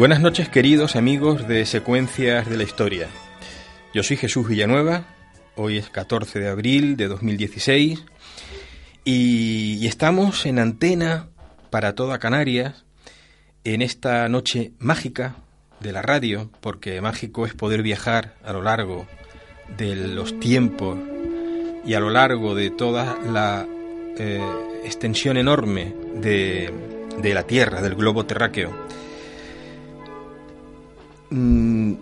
Buenas noches queridos amigos de Secuencias de la Historia. Yo soy Jesús Villanueva, hoy es 14 de abril de 2016 y, estamos en antena para toda Canarias en esta noche mágica de la radio, porque mágico es poder viajar a lo largo de los tiempos y a lo largo de toda la eh, extensión enorme de, de, la Tierra, del globo terráqueo. Mm,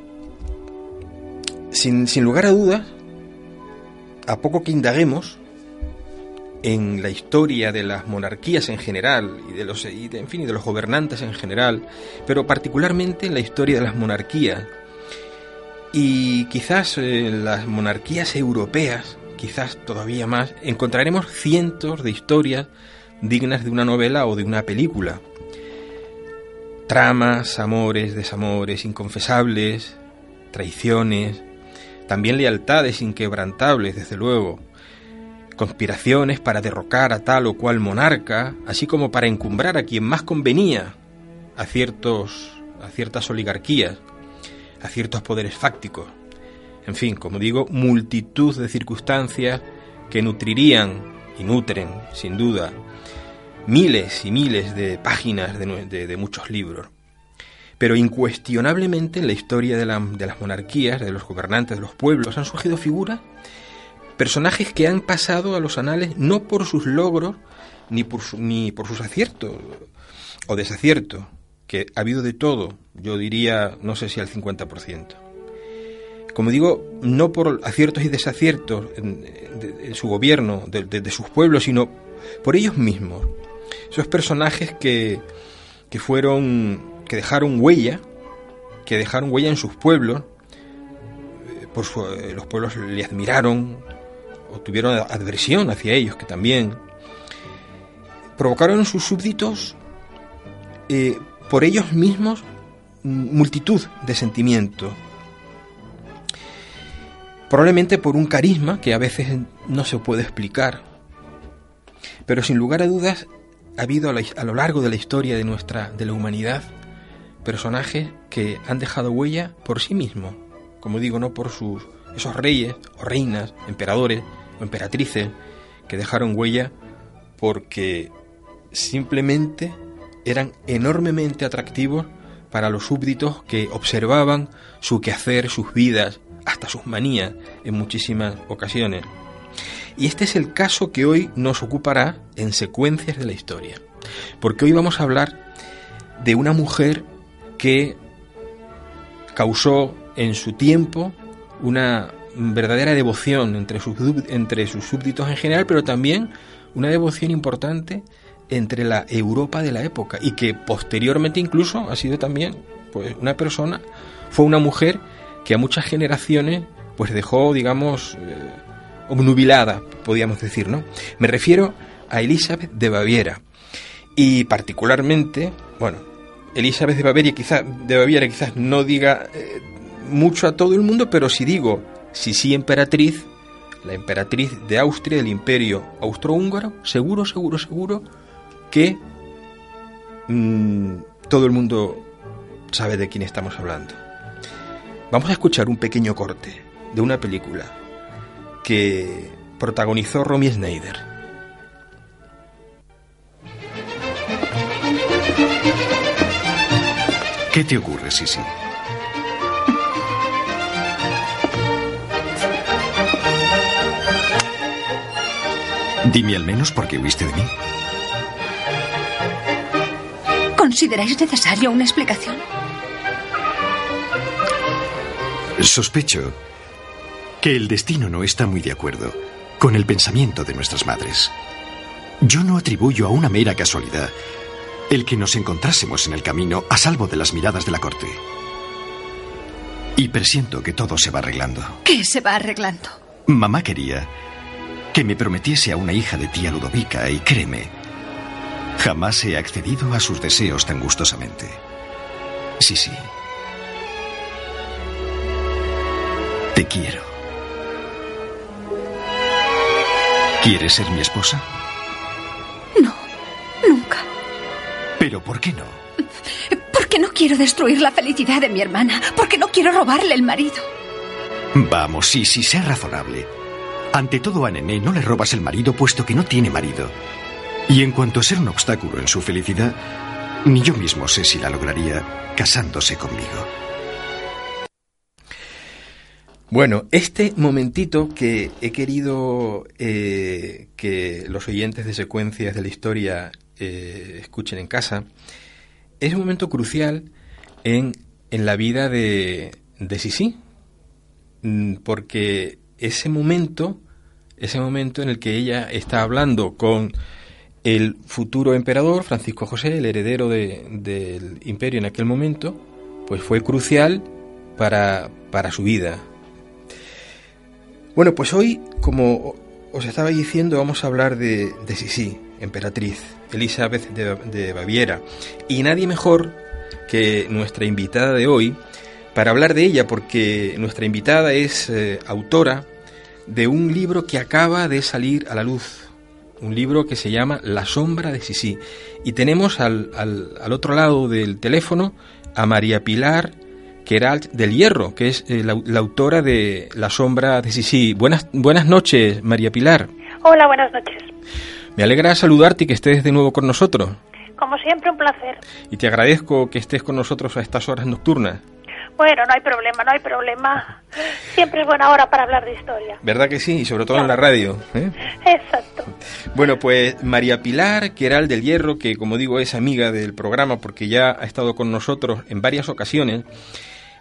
sin, lugar a dudas, a poco que indaguemos, en la historia de las monarquías en general y de los y de, en fin de los gobernantes en general, pero particularmente en la historia de las monarquías y quizás eh, las monarquías europeas, quizás todavía más, encontraremos cientos de historias dignas de una novela o de una película. Tramas, amores, desamores inconfesables, traiciones, también lealtades inquebrantables, desde luego, conspiraciones para derrocar a tal o cual monarca, así como para encumbrar a quien más convenía a ciertos a ciertas oligarquías, a ciertos poderes fácticos. En fin, como digo, multitud de circunstancias que nutrirían y nutren, sin duda, miles y miles de páginas de, de, muchos libros. Pero incuestionablemente en la historia de, la, de las monarquías, de los gobernantes, de los pueblos, han surgido figuras Personajes que han pasado a los anales no por sus logros ni por, sus aciertos o desaciertos, que ha habido de todo, yo diría, no sé si al 50%. Como digo, no por aciertos y desaciertos en, de, su gobierno, de, sus pueblos, sino por ellos mismos. Esos personajes que, que fueron, que dejaron huella, que dejaron huella en sus pueblos, por su, los pueblos le admiraron, o tuvieron adversión hacia ellos, que también provocaron en sus súbditos eh, por ellos mismos multitud de sentimientos. Probablemente por un carisma que a veces no se puede explicar. Pero sin lugar a dudas ha habido a, la, a lo largo de la historia de nuestra de la humanidad personajes que han dejado huella por sí mismos, como digo, no por sus esos reyes o reinas, emperadores o emperatrices que dejaron huella porque simplemente eran enormemente atractivos para los súbditos que observaban su quehacer, sus vidas, hasta sus manías en muchísimas ocasiones. Y este es el caso que hoy nos ocupará en secuencias de la historia. Porque hoy vamos a hablar de una mujer que causó en su tiempo una verdadera devoción entre sus, entre sus súbditos en general, pero también una devoción importante entre la Europa de la época y que posteriormente incluso ha sido también pues una persona fue una mujer que a muchas generaciones pues dejó digamos eh, obnubilada podríamos decir no me refiero a Elizabeth de Baviera. Y particularmente bueno Elizabeth de Baviera quizás de Baviera quizás no diga eh, mucho a todo el mundo pero si digo Sisi emperatriz, la emperatriz de Austria del imperio austrohúngaro, seguro, seguro, seguro que mmm, todo el mundo sabe de quién estamos hablando. Vamos a escuchar un pequeño corte de una película que protagonizó Romy Schneider. ¿Qué te ocurre, Sisi? Dime al menos por qué huiste de mí. ¿Consideráis necesaria una explicación? Sospecho que el destino no está muy de acuerdo con el pensamiento de nuestras madres. Yo no atribuyo a una mera casualidad el que nos encontrásemos en el camino a salvo de las miradas de la corte. Y presiento que todo se va arreglando. ¿Qué se va arreglando? Mamá quería que me prometiese a una hija de tía Ludovica y créeme, jamás he accedido a sus deseos tan gustosamente. Sí, sí. Te quiero. ¿Quieres ser mi esposa? No, nunca. ¿Pero por qué no? Porque no quiero destruir la felicidad de mi hermana. Porque no quiero robarle el marido. Vamos, sí, sí, sé razonable. Ante todo a Nené no le robas el marido puesto que no tiene marido. Y en cuanto a ser un obstáculo en su felicidad, ni yo mismo sé si la lograría casándose conmigo. Bueno, este momentito que he querido eh, que los oyentes de secuencias de la historia eh, escuchen en casa, es un momento crucial en, en la vida de, de Sisi, mm, porque ese momento, ese momento en el que ella está hablando con el futuro emperador, Francisco José, el heredero del imperio en aquel momento, pues fue crucial para, para su vida, bueno, pues hoy, como os estaba diciendo, vamos a hablar de, de Sisi, emperatriz, Elizabeth de, Baviera. Y nadie mejor que nuestra invitada de hoy para hablar de ella, porque nuestra invitada es eh, autora de un libro que acaba de salir a la luz, un libro que se llama La sombra de Sisi. Y tenemos al, al otro lado del teléfono a María Pilar Queralt del Hierro, que es eh, la, autora de La sombra de Sisi. Buenas, buenas noches, María Pilar. Hola, buenas noches. Me alegra saludarte y que estés de nuevo con nosotros. Como siempre, un placer. Y te agradezco que estés con nosotros a estas horas nocturnas. Bueno, no hay problema, no hay problema. Siempre es buena hora para hablar de historia. ¿Verdad que sí? Y sobre todo en la radio. ¿eh? Exacto. Bueno, pues María Pilar Queral del Hierro, que como digo es amiga del programa porque ya ha estado con nosotros en varias ocasiones,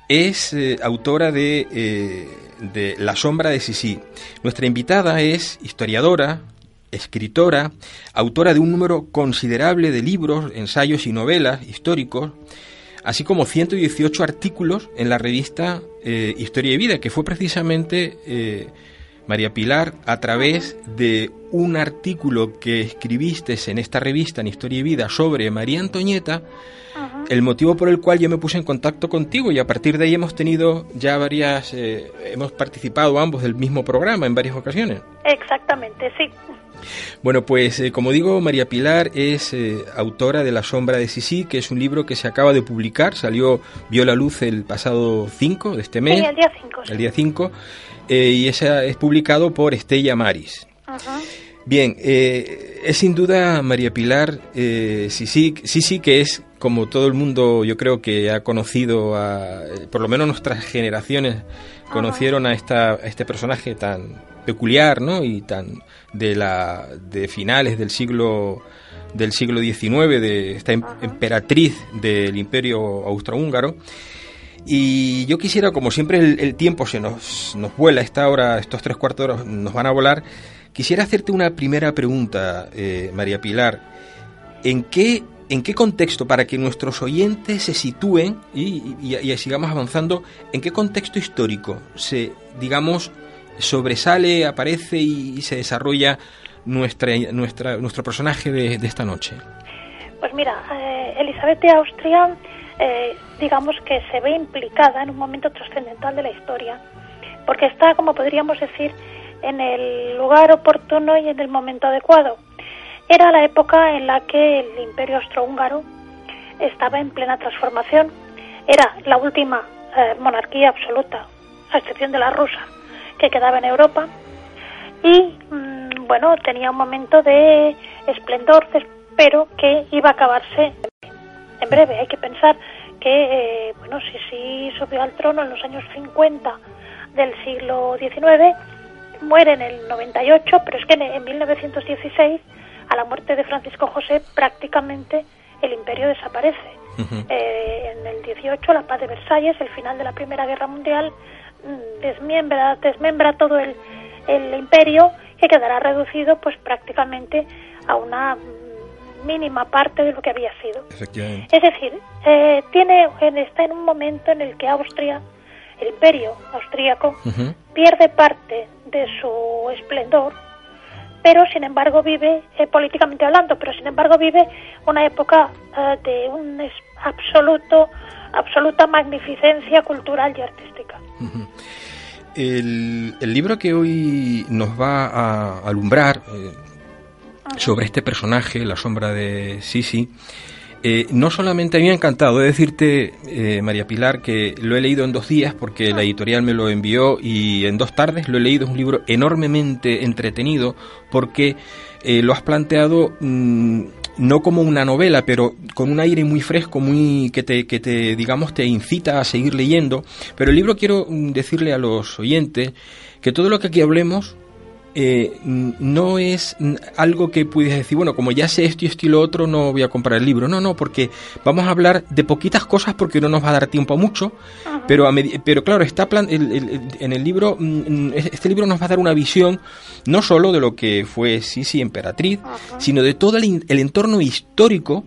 es eh, autora de, eh, de, La sombra de Sisi. Nuestra invitada es historiadora, escritora, autora de un número considerable de libros, ensayos y novelas históricos, así como 118 artículos en la revista eh, Historia y Vida, que fue precisamente María Pilar a través de un artículo que escribiste en esta revista en Historia y Vida sobre María Antoñeta, el motivo por el cual yo me puse en contacto contigo y a partir de ahí hemos tenido ya varias, eh, hemos participado ambos del mismo programa en varias ocasiones. Exactamente, sí. Bueno, pues eh, como digo, María Pilar es eh, autora de La sombra de Sisi, que es un libro que se acaba de publicar, salió, vio la luz el pasado 5 de este mes. Sí, el día 5. El día 5, y ese es publicado por Estella Maris. Bien, es sin duda María Pilar, Sisi, Sisi, que es como todo el mundo yo creo que ha conocido, a, por lo menos nuestras generaciones conocieron a, esta, este personaje tan peculiar, ¿no? Y tan de la de finales del siglo del siglo XIX, de esta em, emperatriz del Imperio Austrohúngaro. Y yo quisiera, como siempre el, tiempo se nos, nos vuela, esta hora, estos tres cuartos de hora nos van a volar, quisiera hacerte una primera pregunta, eh, María Pilar. ¿En qué ¿En qué contexto, para que nuestros oyentes se sitúen y, sigamos avanzando, en qué contexto histórico se, digamos, sobresale, aparece y, se desarrolla nuestra, nuestra, nuestro personaje de, esta noche? Pues mira, eh, Elizabeth de Austria, eh, digamos que se ve implicada en un momento trascendental de la historia, porque está, como podríamos decir, en el lugar oportuno y en el momento adecuado era la época en la que el imperio austrohúngaro estaba en plena transformación. Era la última eh, monarquía absoluta, a excepción de la rusa, que quedaba en Europa. Y mm, bueno, tenía un momento de esplendor, pero que iba a acabarse en breve. Hay que pensar que, eh, bueno, si sí subió al trono en los años 50 del siglo XIX, muere en el 98, pero es que en 1916 a la muerte de Francisco José prácticamente el imperio desaparece. Eh, en el 18 la paz de Versalles, el final de la Primera Guerra Mundial, mm, desmembra, desmembra todo el, el imperio que quedará reducido pues prácticamente a una mínima parte de lo que había sido. Es decir, eh, tiene, está en un momento en el que Austria, el imperio austríaco, pierde parte de su esplendor pero sin embargo vive, eh, políticamente hablando, pero sin embargo vive una época eh, de un absoluto, absoluta magnificencia cultural y artística. el, libro que hoy nos va a alumbrar eh, sobre este personaje, la sombra de Sisi, Eh, no solamente a mí me ha encantado, de decirte, eh, María Pilar, que lo he leído en dos días porque la editorial me lo envió y en dos tardes lo he leído. Es un libro enormemente entretenido porque eh, lo has planteado mm, no como una novela, pero con un aire muy fresco, muy que te, que te, digamos, te incita a seguir leyendo. Pero el libro quiero mm, decirle a los oyentes que todo lo que aquí hablemos eh, no es algo que puedes decir, bueno, como ya sé esto y esto y lo otro, no voy a comprar el libro. No, no, porque vamos a hablar de poquitas cosas porque no nos va a dar tiempo a mucho, pero, a pero claro, está en el libro, mm, este libro nos va a dar una visión no solo de lo que fue Sisi Emperatriz, sino de todo el, entorno histórico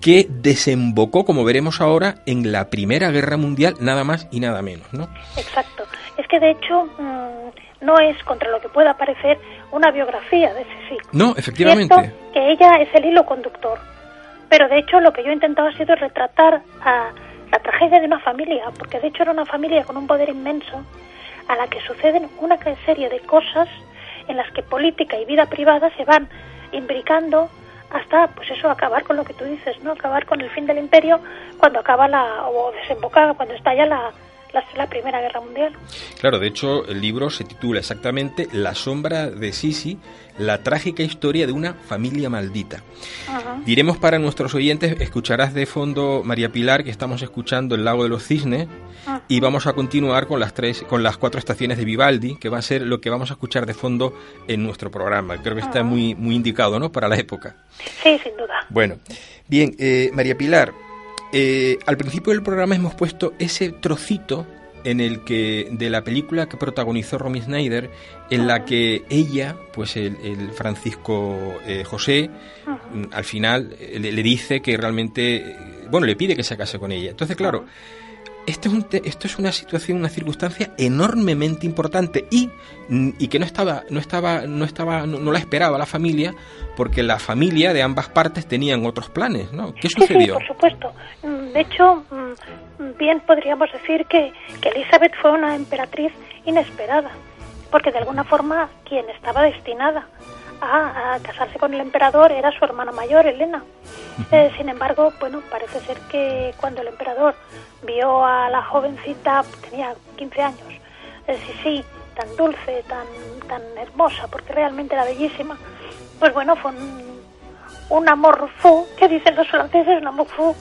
que desembocó, como veremos ahora, en la Primera Guerra Mundial, nada más y nada menos, ¿no? Exacto. Es que de hecho mm, no es, contra lo que pueda parecer, una biografía de Sisi. No, efectivamente. Cierto que ella es el hilo conductor. Pero de hecho lo que yo he intentado ha sido retratar a la tragedia de una familia, porque de hecho era una familia con un poder inmenso a la que suceden una serie de cosas en las que política y vida privada se van imbricando hasta pues eso acabar con lo que tú dices no acabar con el fin del imperio cuando acaba la o desemboca cuando estalla la, la, Primera Guerra Mundial. Claro, de hecho el libro se titula exactamente La sombra de Sisi, la trágica historia de una familia maldita. Diremos para nuestros oyentes, escucharás de fondo María Pilar que estamos escuchando El lago de los cisnes y vamos a continuar con las tres con las cuatro estaciones de Vivaldi, que va a ser lo que vamos a escuchar de fondo en nuestro programa. Creo que está muy muy indicado, ¿no? Para la época. Sí, sin duda. Bueno, bien, eh, María Pilar, eh, al principio del programa hemos puesto ese trocito en el que de la película que protagonizó Romy Snyder, en la que ella, pues el, Francisco eh, José, mm, al final eh, le, dice que realmente, bueno, le pide que se case con ella. Entonces, claro, esto es, un esto es una situación, una circunstancia enormemente importante y, mm, y que no estaba, no estaba, no estaba, no, la esperaba la familia, porque la familia de ambas partes tenían otros planes, ¿no? ¿Qué sucedió? Sí, por supuesto. Mm, de hecho, mm, bien podríamos decir que, que Elizabeth fue una emperatriz inesperada, porque de alguna forma quien estaba destinada a, casarse con el emperador era su hermana mayor, Elena. Eh, sin embargo, bueno, parece ser que cuando el emperador vio a la jovencita, tenía 15 años, eh, sí, sí, tan dulce, tan, tan hermosa, porque realmente era bellísima, pues bueno, fue un, un amor fu, que dicen los franceses, un amor fu,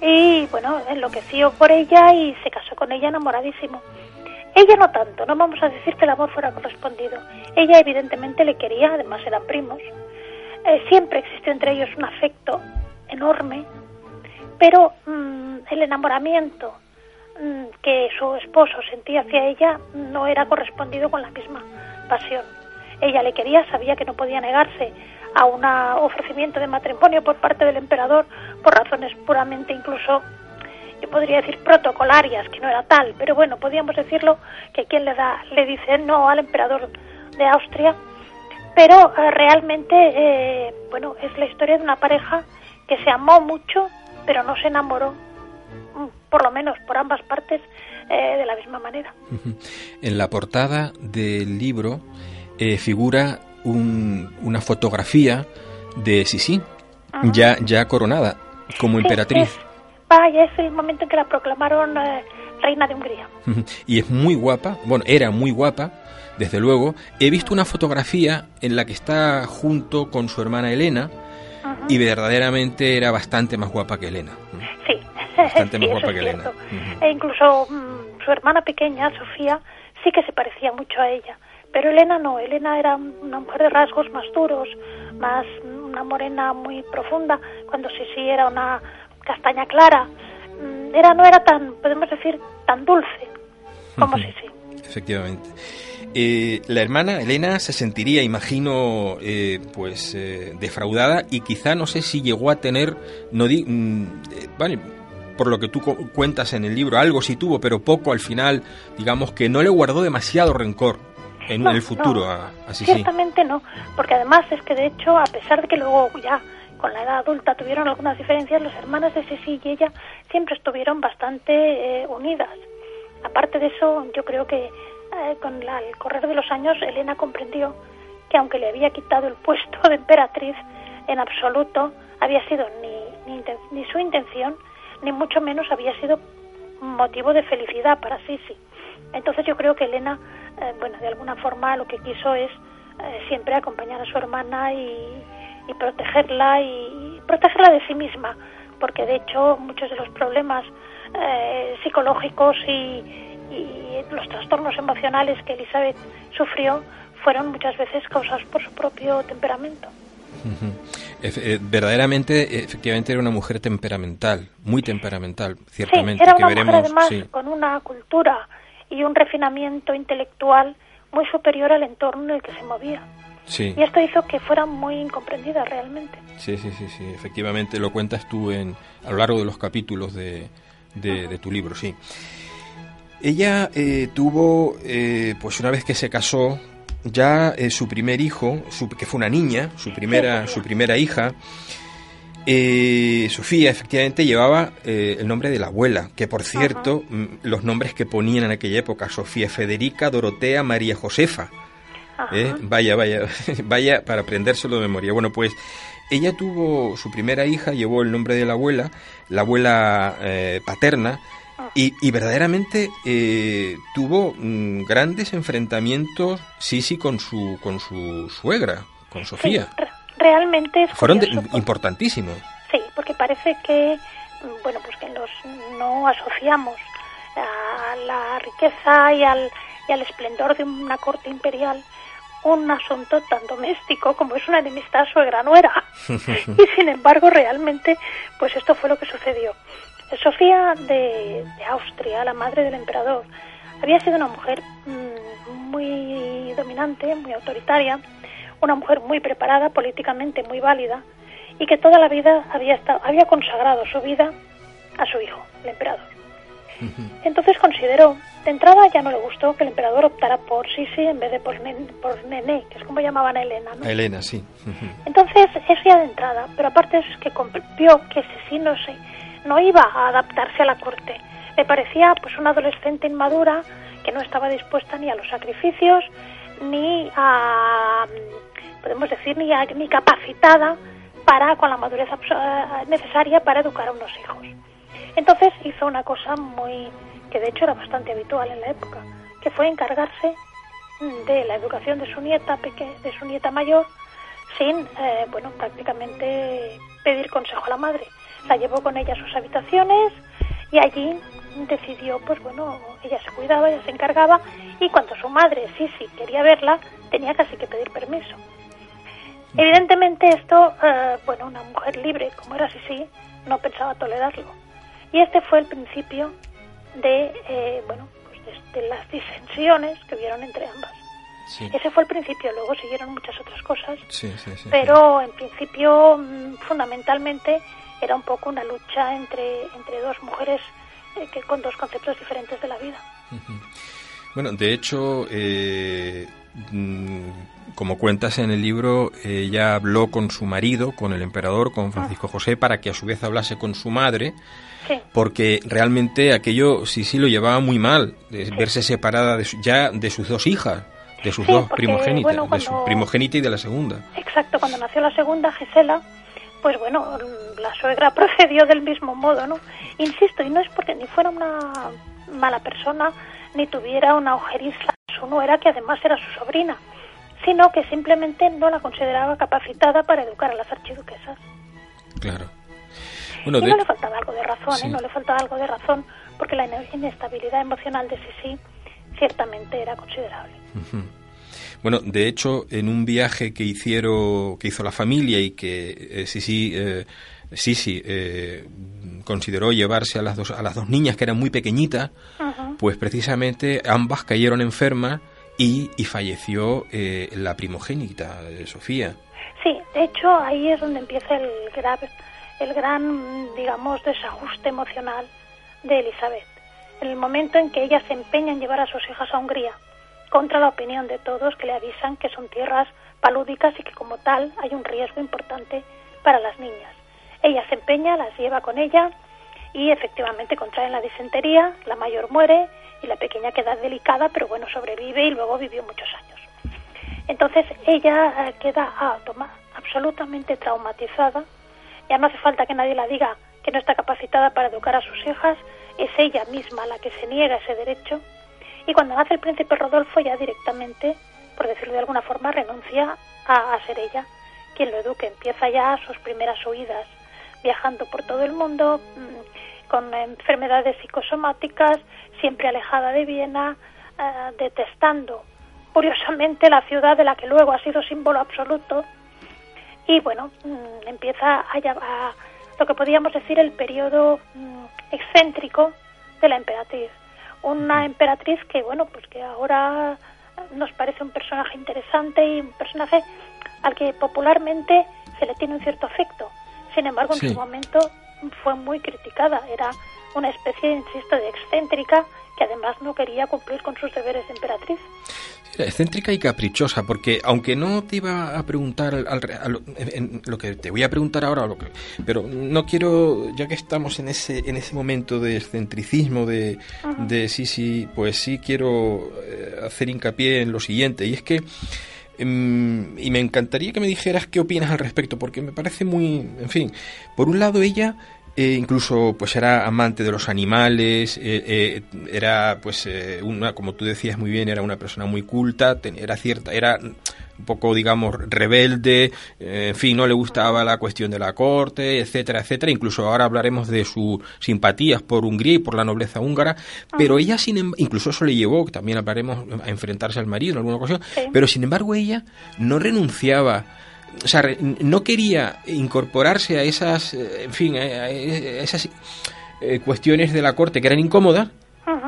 y bueno, enloqueció por ella y se casó con ella enamoradísimo. Ella no tanto, no vamos a decir que el amor fuera correspondido. Ella evidentemente le quería, además eran primos. Eh, siempre existió entre ellos un afecto enorme, pero mm, el enamoramiento mm, que su esposo sentía hacia ella no era correspondido con la misma pasión. Ella le quería, sabía que no podía negarse a un ofrecimiento de matrimonio por parte del emperador por razones puramente incluso yo podría decir protocolarias, que no era tal, pero bueno, podríamos decirlo que quien le da, le dice no al emperador de Austria, pero eh, realmente, eh, bueno, es la historia de una pareja que se amó mucho, pero no se enamoró, mm, por lo menos por ambas partes, eh, de la misma manera. En la portada del libro figura una fotografía de Sisi, ya, ya coronada como emperatriz y es el momento en que la proclamaron eh, reina de Hungría. y es muy guapa, bueno, era muy guapa, desde luego. He visto una fotografía en la que está junto con su hermana Elena y verdaderamente era bastante más guapa que Elena. Sí, bastante más guapa que Elena. E incluso mm, su hermana pequeña, Sofía, sí que se parecía mucho a ella. Pero Elena no, Elena era una mujer de rasgos más duros, más una morena muy profunda, cuando sí sí era una castaña clara, mm, era no era tan, podemos decir, tan dulce como si sí. Efectivamente. Eh, la hermana Elena se sentiría, imagino, eh, pues eh, defraudada y quizá no sé si llegó a tener, no di, mm, vale, por lo que tú cuentas en el libro, algo sí tuvo, pero poco al final, digamos que no le guardó demasiado rencor en el futuro a, a Ciertamente no, porque además es que de hecho, a pesar de que luego ya con la edad adulta tuvieron algunas diferencias, las hermanas de Ceci y ella siempre estuvieron bastante eh, unidas. Aparte de eso, yo creo que eh, con el correr de los años, Elena comprendió que aunque le había quitado el puesto de emperatriz, en absoluto había sido ni ni, su intención, ni mucho menos había sido motivo de felicidad para Sisi. Entonces yo creo que Elena, eh, bueno, de alguna forma lo que quiso es eh, siempre acompañar a su hermana y, protegerla y protegerla de sí misma, porque de hecho muchos de los problemas eh, psicológicos y, y los trastornos emocionales que Elizabeth sufrió fueron muchas veces causados por su propio temperamento. Eh, verdaderamente, efectivamente, era una mujer temperamental, muy temperamental, ciertamente. Sí, era una mujer además con una cultura y un refinamiento intelectual muy superior al entorno en el que se movía. Sí. Y esto hizo que fuera muy incomprendida realmente. Sí, sí, sí, sí, efectivamente, lo cuentas tú en, a lo largo de los capítulos de, de, tu libro, sí. Ella eh, tuvo, eh, pues una vez que se casó, ya eh, su primer hijo, que fue una niña, su primera, su primera hija, eh, Sofía efectivamente llevaba eh, el nombre de la abuela, que por cierto, mm, los nombres que ponían en aquella época, Sofía Federica, Dorotea, María Josefa. Vaya, vaya, vaya para aprendérselo de memoria. Bueno, pues ella tuvo su primera hija, llevó el nombre de la abuela, la abuela paterna, y, verdaderamente eh, tuvo mm, grandes enfrentamientos Sisi con su con su suegra, con Sofía. realmente fueron importantísimos. Sí, porque parece que mm, bueno pues que los no asociamos a la riqueza y al, y al esplendor de una corte imperial un asunto tan doméstico como es una enemistad suegra-nuera. y sin embargo, realmente, pues esto fue lo que sucedió. Sofía de, Austria, la madre del emperador, había sido una mujer mm, muy dominante, muy autoritaria, una mujer muy preparada, políticamente muy válida, y que toda la vida había, estado, había consagrado su vida a su hijo, el emperador. Entonces consideró, de entrada ya no le gustó que el emperador optara por Sisi en vez de por, por Nené, que es como llamaban a Elena. ¿no? A Elena, sí. Entonces, eso ya de entrada, pero aparte es que vio que Sisi no se no iba a adaptarse a la corte. Le parecía pues una adolescente inmadura que no estaba dispuesta ni a los sacrificios ni a podemos decir ni, ni capacitada para con la madurez eh, necesaria para educar a unos hijos. Entonces hizo una cosa muy que de hecho era bastante habitual en la época, que fue encargarse de la educación de su nieta de su nieta mayor sin eh, bueno prácticamente pedir consejo a la madre la llevó con ella a sus habitaciones y allí decidió, pues bueno, ella se cuidaba, ella se encargaba y cuando su madre, sí, sí, quería verla, tenía casi que pedir permiso. Evidentemente esto, eh, bueno, una mujer libre como era sí no pensaba tolerarlo. Y este fue el principio de, eh, bueno, pues de, las disensiones que hubieron entre ambas. Ese fue el principio, luego siguieron muchas otras cosas, pero en principio, mm, fundamentalmente, era un poco una lucha entre, entre dos mujeres eh, que con dos conceptos diferentes de la vida. Bueno, de hecho, eh, mm, como cuentas en el libro, ella habló con su marido, con el emperador, con Francisco José, para que a su vez hablase con su madre, porque realmente aquello sí sí lo llevaba muy mal, de verse separada de ya de sus dos hijas, de sus dos primogénitas, de su primogénita y de la segunda. Exacto, cuando nació la segunda, Gisela, pues bueno, la suegra procedió del mismo modo, ¿no? Insisto, y no es porque ni fuera una mala persona, ni tuviera una ojeriza su nuera, que además era su sobrina, sino que simplemente no la consideraba capacitada para educar a las archiduquesas. Claro. Bueno, y no le faltaba algo de razón, ¿eh? No le faltaba algo de razón, porque la inestabilidad emocional de Sisi ciertamente era considerable. Bueno, de hecho, en un viaje que hicieron, que hizo la familia y que eh, sí, sí, eh, sí, sí, eh, consideró llevarse a las dos, a las dos niñas que eran muy pequeñitas, pues precisamente ambas cayeron enfermas y, y falleció la primogénita, Sofía. Sí, de hecho ahí es donde empieza el grave, el gran, digamos, desajuste emocional de Elizabeth. En el momento en que ella se empeña en llevar a sus hijas a Hungría contra la opinión de todos que le avisan que son tierras palúdicas y que como tal hay un riesgo importante para las niñas. Ella se empeña, las lleva con ella y efectivamente contraen la disentería, la mayor muere y la pequeña queda delicada, pero bueno, sobrevive y luego vivió muchos años. Entonces ella eh, queda ah, absolutamente traumatizada ya no hace falta que nadie la diga que no está capacitada para educar a sus hijas, es ella misma la que se niega ese derecho. Y cuando nace el príncipe Rodolfo ya directamente, por decirlo de alguna forma, renuncia a, ser ella quien lo eduque. Empieza ya sus primeras huidas, viajando por todo el mundo, mm, con enfermedades psicosomáticas, siempre alejada de Viena, eh, detestando curiosamente la ciudad de la que luego ha sido símbolo absoluto. Y bueno, mm, empieza a, a lo que podríamos decir el periodo mm, excéntrico de la emperatriz. Una emperatriz que, bueno, pues que ahora nos parece un personaje interesante y un personaje al que popularmente se le tiene un cierto afecto. Sin embargo, en su momento fue muy criticada. Era una especie, insisto, de excéntrica que además no quería cumplir con sus deberes de emperatriz. Era excéntrica y caprichosa, porque aunque no te iba a preguntar al, lo que te voy a preguntar ahora, lo que, pero no quiero, ya que estamos en ese en ese momento de excentricismo de, de sí, sí, pues sí quiero eh, hacer hincapié en lo siguiente, y es que em, y me encantaría que me dijeras qué opinas al respecto, porque me parece muy, en fin, por un lado ella eh, incluso pues era amante de los animales, eh, eh, era pues una, como tú decías muy bien, era una persona muy culta, era cierta, era un poco digamos rebelde, en fin, no le gustaba la cuestión de la corte, etcétera, etcétera. Incluso ahora hablaremos de sus simpatías por Hungría y por la nobleza húngara, pero ella sin em, incluso eso le llevó, también hablaremos a enfrentarse al marido en alguna ocasión, pero sin embargo ella no renunciaba o sea, no quería incorporarse a esas, eh, en fin, a esas eh, cuestiones de la corte que eran incómodas,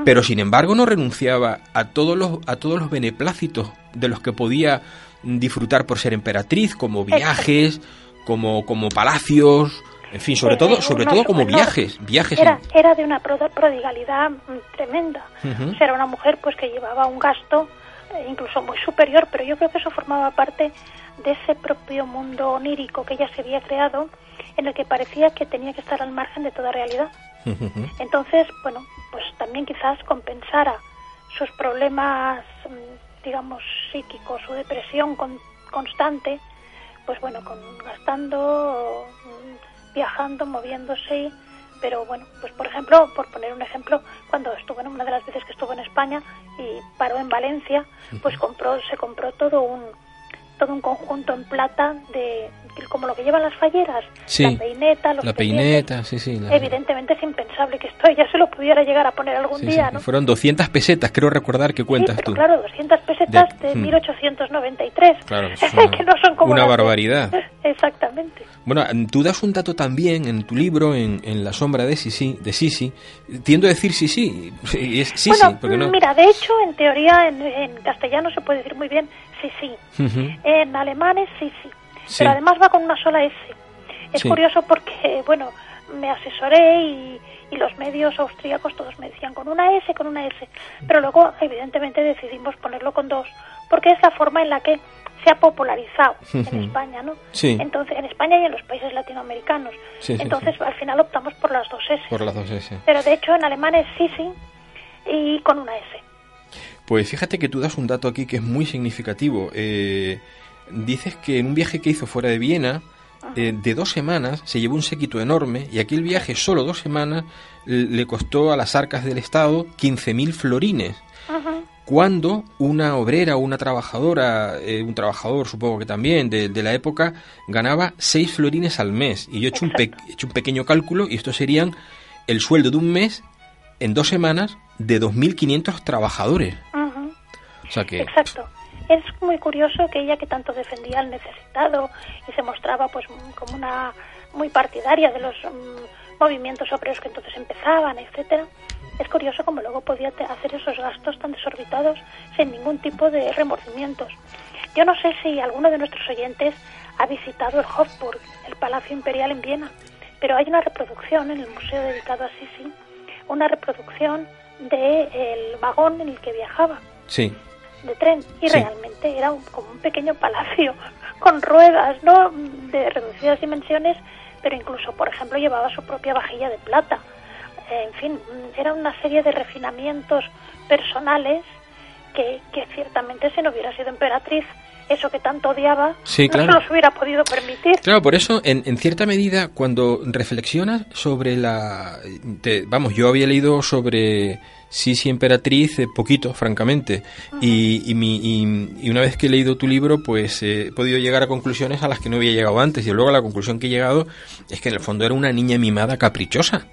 pero sin embargo no renunciaba a todos los a todos los beneplácitos de los que podía disfrutar por ser emperatriz, como viajes, como como palacios, en fin, sobre todo sobre todo como viajes, viajes. Era, era de una prodigalidad tremenda. era una mujer pues que llevaba un gasto eh, incluso muy superior, pero yo creo que eso formaba parte de ese propio mundo onírico que ella se había creado, en el que parecía que tenía que estar al margen de toda realidad. Entonces, bueno, pues también quizás compensara sus problemas, mm, digamos, psíquicos, su depresión constante, pues bueno, con, gastando, mm, viajando, moviéndose, pero bueno, pues por ejemplo, por poner un ejemplo, cuando estuvo en una de las veces que estuvo en España y paró en Valencia, pues compró, se compró todo un, todo un conjunto en plata de como lo que llevan las falleras, la peineta, los la peineta, sí, sí. Evidentemente es impensable que esto ya se lo pudiera llegar a poner algún día, ¿no? Fueron 200 pesetas, creo recordar que cuentas pero tú. Claro, 200 pesetas de, 1893. Hmm. Claro, que no son como una barbaridad. Exactamente. Bueno, tú das un dato también en tu libro, en, en La sombra de Sisi, de Sisi. Tiendo a decir Sisi, es Sisi, bueno, porque no... mira, de hecho, en teoría, en, en castellano se puede decir muy bien sí, sí. En alemán es sí, sí. Pero además va con una sola S. Es curioso porque, bueno, me asesoré y, y los medios austríacos todos me decían con una S, con una S. Pero luego, evidentemente, decidimos ponerlo con dos, porque es la forma en la que se ha popularizado en España, ¿no? Sí. Entonces, en España y en los países latinoamericanos. Entonces, al final optamos por las dos S. Por las dos S. Pero de hecho, en alemán es sí, sí y con una S. Pues fíjate que tú das un dato aquí que es muy significativo. Eh, dices que en un viaje que hizo fuera de Viena, eh, de dos semanas, se llevó un séquito enorme y aquel viaje, solo dos semanas, le costó a las arcas del Estado 15.000 florines. Cuando una obrera o una trabajadora, eh, un trabajador supongo que también de, la época, ganaba 6 florines al mes. Y yo he hecho, un he hecho un pequeño cálculo y esto serían el sueldo de un mes en dos semanas de 2.500 trabajadores. O sea que... Exacto. Es muy curioso que ella que tanto defendía al necesitado y se mostraba pues como una muy partidaria de los mm, movimientos obreros que entonces empezaban, etcétera. Es curioso como luego podía hacer esos gastos tan desorbitados sin ningún tipo de remordimientos. Yo no sé si alguno de nuestros oyentes ha visitado el Hofburg, el Palacio Imperial en Viena, pero hay una reproducción en el museo dedicado a Sisi, una reproducción del el vagón en el que viajaba. Sí. De tren. Y realmente era como un pequeño palacio con ruedas, ¿no? De reducidas dimensiones, pero incluso, por ejemplo, llevaba su propia vajilla de plata. En fin, era una serie de refinamientos personales que, que ciertamente si no hubiera sido emperatriz eso que tanto odiaba, Sí, no se los hubiera podido permitir. Claro, por eso, en, en cierta medida, cuando reflexionas sobre la... te- vamos, yo había leído sobre Sisi Emperatriz eh, poquito, francamente, y, y, mi- y- y una vez que he leído tu libro, pues eh, he podido llegar a conclusiones a las que no había llegado antes, y luego la conclusión que he llegado es que en el fondo era una niña mimada caprichosa.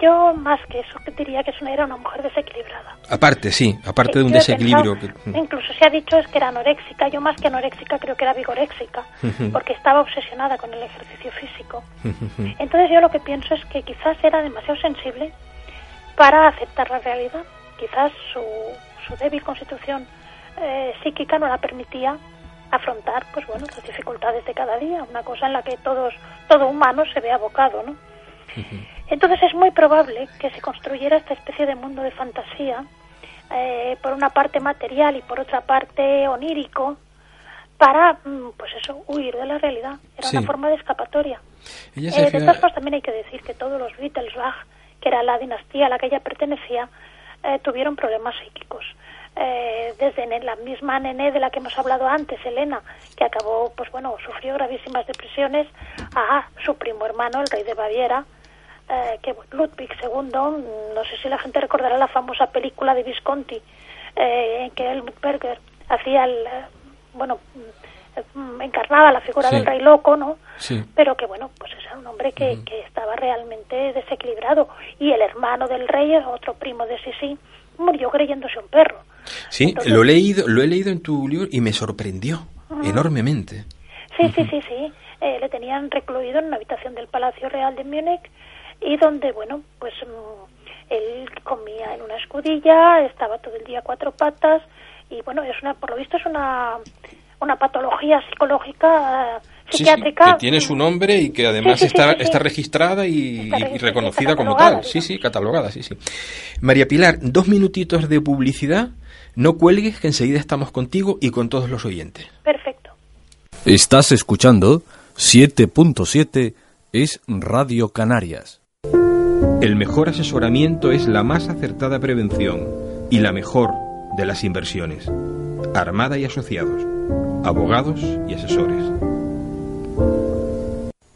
Yo más que eso diría que es una, era una mujer desequilibrada. Aparte, sí, aparte de un Yo desequilibrio. pensado- que- Incluso se ha dicho es que era anoréxica, yo más que anoréxica creo que era vigoréxica, porque estaba obsesionada con el ejercicio físico. Entonces yo lo que pienso es que quizás era demasiado sensible para aceptar la realidad. Quizás su, su débil constitución eh, psíquica no la permitía afrontar, pues bueno, las dificultades de cada día, una cosa en la que todos, todo humano se ve abocado, ¿no? Entonces es muy probable que se construyera esta especie de mundo de fantasía, eh, por una parte material y por otra parte onírico, para, mm, pues eso, huir de la realidad. Era Sí. una forma de escapatoria. Eh, de todas formas, también hay que decir que todos los Wittelsbach, que era la dinastía a la que ella pertenecía, eh, tuvieron problemas psíquicos. Eh, desde la misma nené de la que hemos hablado antes, Elena, que acabó, pues bueno, sufrió gravísimas depresiones, a su primo hermano, el rey de Baviera, eh, que Ludwig II, no sé si la gente recordará la famosa película de Visconti, eh, en que Helmut Berger hacía el, eh, bueno, mm, encarnaba la figura Sí. del rey loco, ¿no? Sí. pero que bueno, pues era un hombre que, que estaba realmente desequilibrado. Y el hermano del rey, otro primo de Sisi, murió creyéndose un perro. Sí, Entonces- lo he leído, lo he leído en tu libro y me sorprendió enormemente. Sí, sí, sí, sí. Eh, le tenían recluido en una habitación del Palacio Real de Múnich y donde, bueno, pues mm, él comía en una escudilla, estaba todo el día a cuatro patas y, bueno, es una, por lo visto es una, una patología psicológica, Sí, sí, psiquiátrica. que tiene su nombre y que además Sí, sí, sí, está, sí, sí. está registrada y, Está y reconocida está como tal. Sí, sí, digamos. catalogada, sí, sí. María Pilar, dos minutitos de publicidad. No cuelgues, que enseguida estamos contigo y con todos los oyentes. Perfecto. Estás escuchando 7.7 es Radio Canarias. El mejor asesoramiento es la más acertada prevención y la mejor de las inversiones. Armada y asociados, abogados y asesores.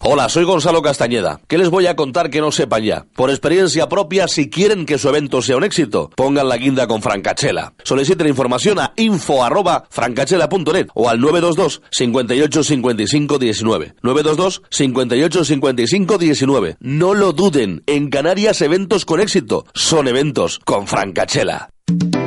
Hola, soy Gonzalo Castañeda. ¿Qué les voy a contar que no sepan ya? Por experiencia propia, si quieren que su evento sea un éxito, pongan la guinda con Francachela. Soliciten información a info arroba francachela.net o al 922 58 55 19. 922 58 55 19. No lo duden, en Canarias eventos con éxito son eventos con Francachela.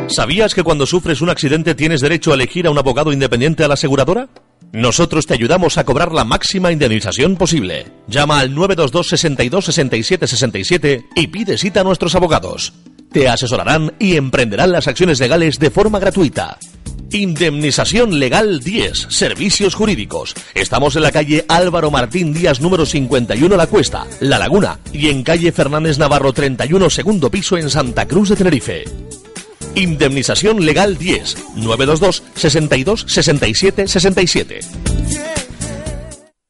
¿Sabías que cuando sufres un accidente tienes derecho a elegir a un abogado independiente a la aseguradora? Nosotros te ayudamos a cobrar la máxima indemnización posible. Llama al 922 62 67 67 y pide cita a nuestros abogados. Te asesorarán y emprenderán las acciones legales de forma gratuita. Indemnización Legal 10, Servicios Jurídicos. Estamos en la calle Álvaro Martín Díaz número 51 La Cuesta, La Laguna y en calle Fernández Navarro 31 segundo piso en Santa Cruz de Tenerife. Indemnización Legal 10 922 62 67 67.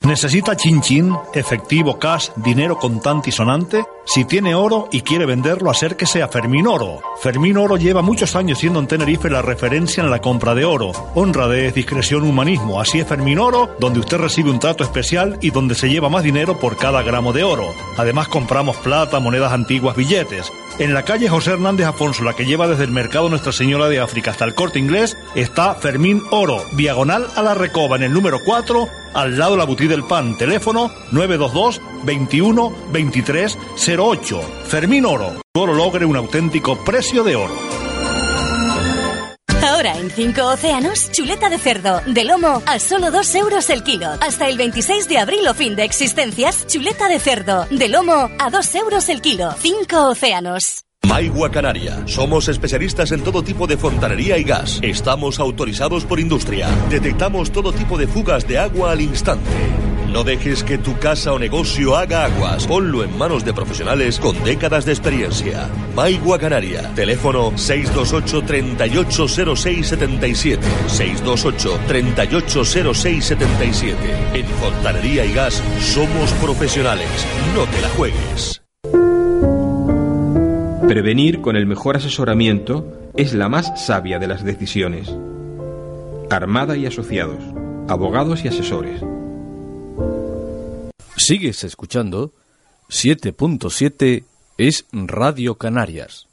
¿Necesita chin chin, efectivo, cash, dinero contante y sonante? Si tiene oro y quiere venderlo, acérquese a Fermín Oro. Fermín Oro lleva muchos años siendo en Tenerife la referencia en la compra de oro. Honradez, discreción, humanismo. Así es Fermín Oro, donde usted recibe un trato especial y donde se lleva más dinero por cada gramo de oro. Además compramos plata, monedas antiguas, billetes. En la calle José Hernández Afonso, la que lleva desde el mercado Nuestra Señora de África hasta el corte inglés, está Fermín Oro, diagonal a la Recoba en el número 4, al lado de la boutique del pan. Teléfono 922 21 23 08. Fermín Oro. Tu oro logre un auténtico precio de oro. Ahora en Cinco Océanos, chuleta de cerdo, de lomo, a solo 2 euros el kilo. Hasta el 26 de abril o fin de existencias, chuleta de cerdo, de lomo, a 2 euros el kilo. Cinco Océanos. Maigua Canaria. Somos especialistas en todo tipo de fontanería y gas. Estamos autorizados por industria. Detectamos todo tipo de fugas de agua al instante. No dejes que tu casa o negocio haga aguas. Ponlo en manos de profesionales con décadas de experiencia. Maigua Canaria. Teléfono 628 380677. 628 380677. En fontanería y gas somos profesionales. No te la juegues. Prevenir con el mejor asesoramiento es la más sabia de las decisiones. Armada y Asociados, abogados y asesores. Sigues escuchando 7.7 es Radio Canarias.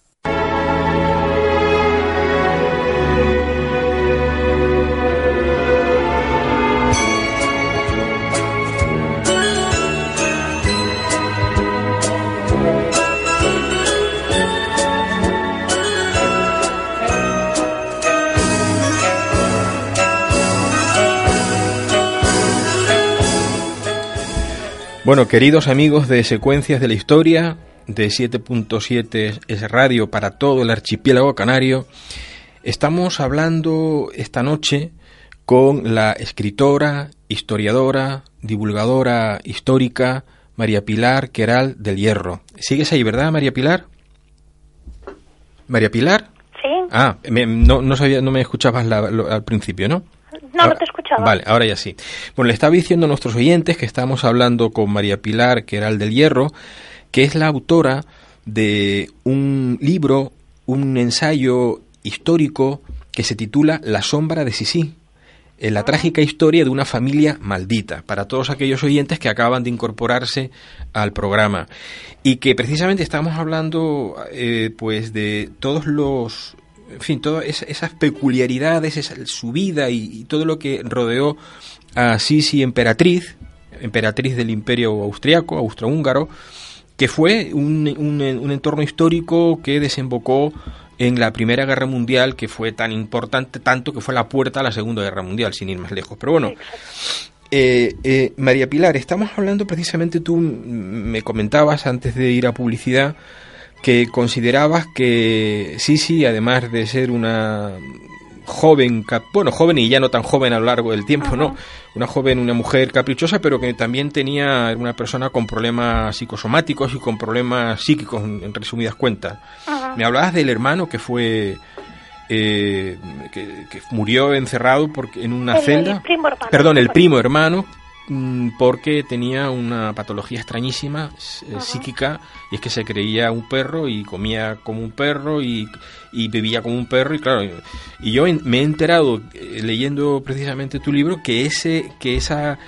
Bueno, queridos amigos de Secuencias de la Historia, de 7.7 es radio para todo el archipiélago canario, estamos hablando esta noche con la escritora, historiadora, divulgadora histórica María Pilar Queral del Hierro. ¿Sigues ahí, verdad, María Pilar? María Pilar? Sí. Ah, no, no, sabía, no me escuchabas al principio, ¿no? No, no te escuchaba. Vale, ahora ya sí. Bueno, le estaba diciendo a nuestros oyentes que estamos hablando con María Pilar Queral del Hierro, que es la autora de un libro, un ensayo histórico que se titula La sombra de Sisi, en la ah. trágica historia de una familia maldita, para todos aquellos oyentes que acaban de incorporarse al programa. Y que precisamente estamos hablando eh, pues de todos los en fin, todas esas peculiaridades, esa, su vida y, todo lo que rodeó a Sisi emperatriz, emperatriz del imperio austriaco, austrohúngaro, que fue un, un, entorno histórico que desembocó en la Primera Guerra Mundial, que fue tan importante, tanto que fue la puerta a la Segunda Guerra Mundial, sin ir más lejos. Pero bueno, eh, eh, María Pilar, estamos hablando precisamente, tú me comentabas antes de ir a publicidad, que considerabas que Sisi, además de ser una joven, bueno, joven y ya no tan joven a lo largo del tiempo, ¿no? Una joven, una mujer caprichosa, pero que también tenía una persona con problemas psicosomáticos y con problemas psíquicos, en resumidas cuentas. Me hablabas del hermano que fue... Eh, que, murió encerrado porque en una celda. Perdón, el primo hermano porque tenía una patología extrañísima eh, psíquica y es que se creía un perro y comía como un perro y, y vivía como un perro y claro y yo me he enterado eh, leyendo precisamente tu libro que ese que esa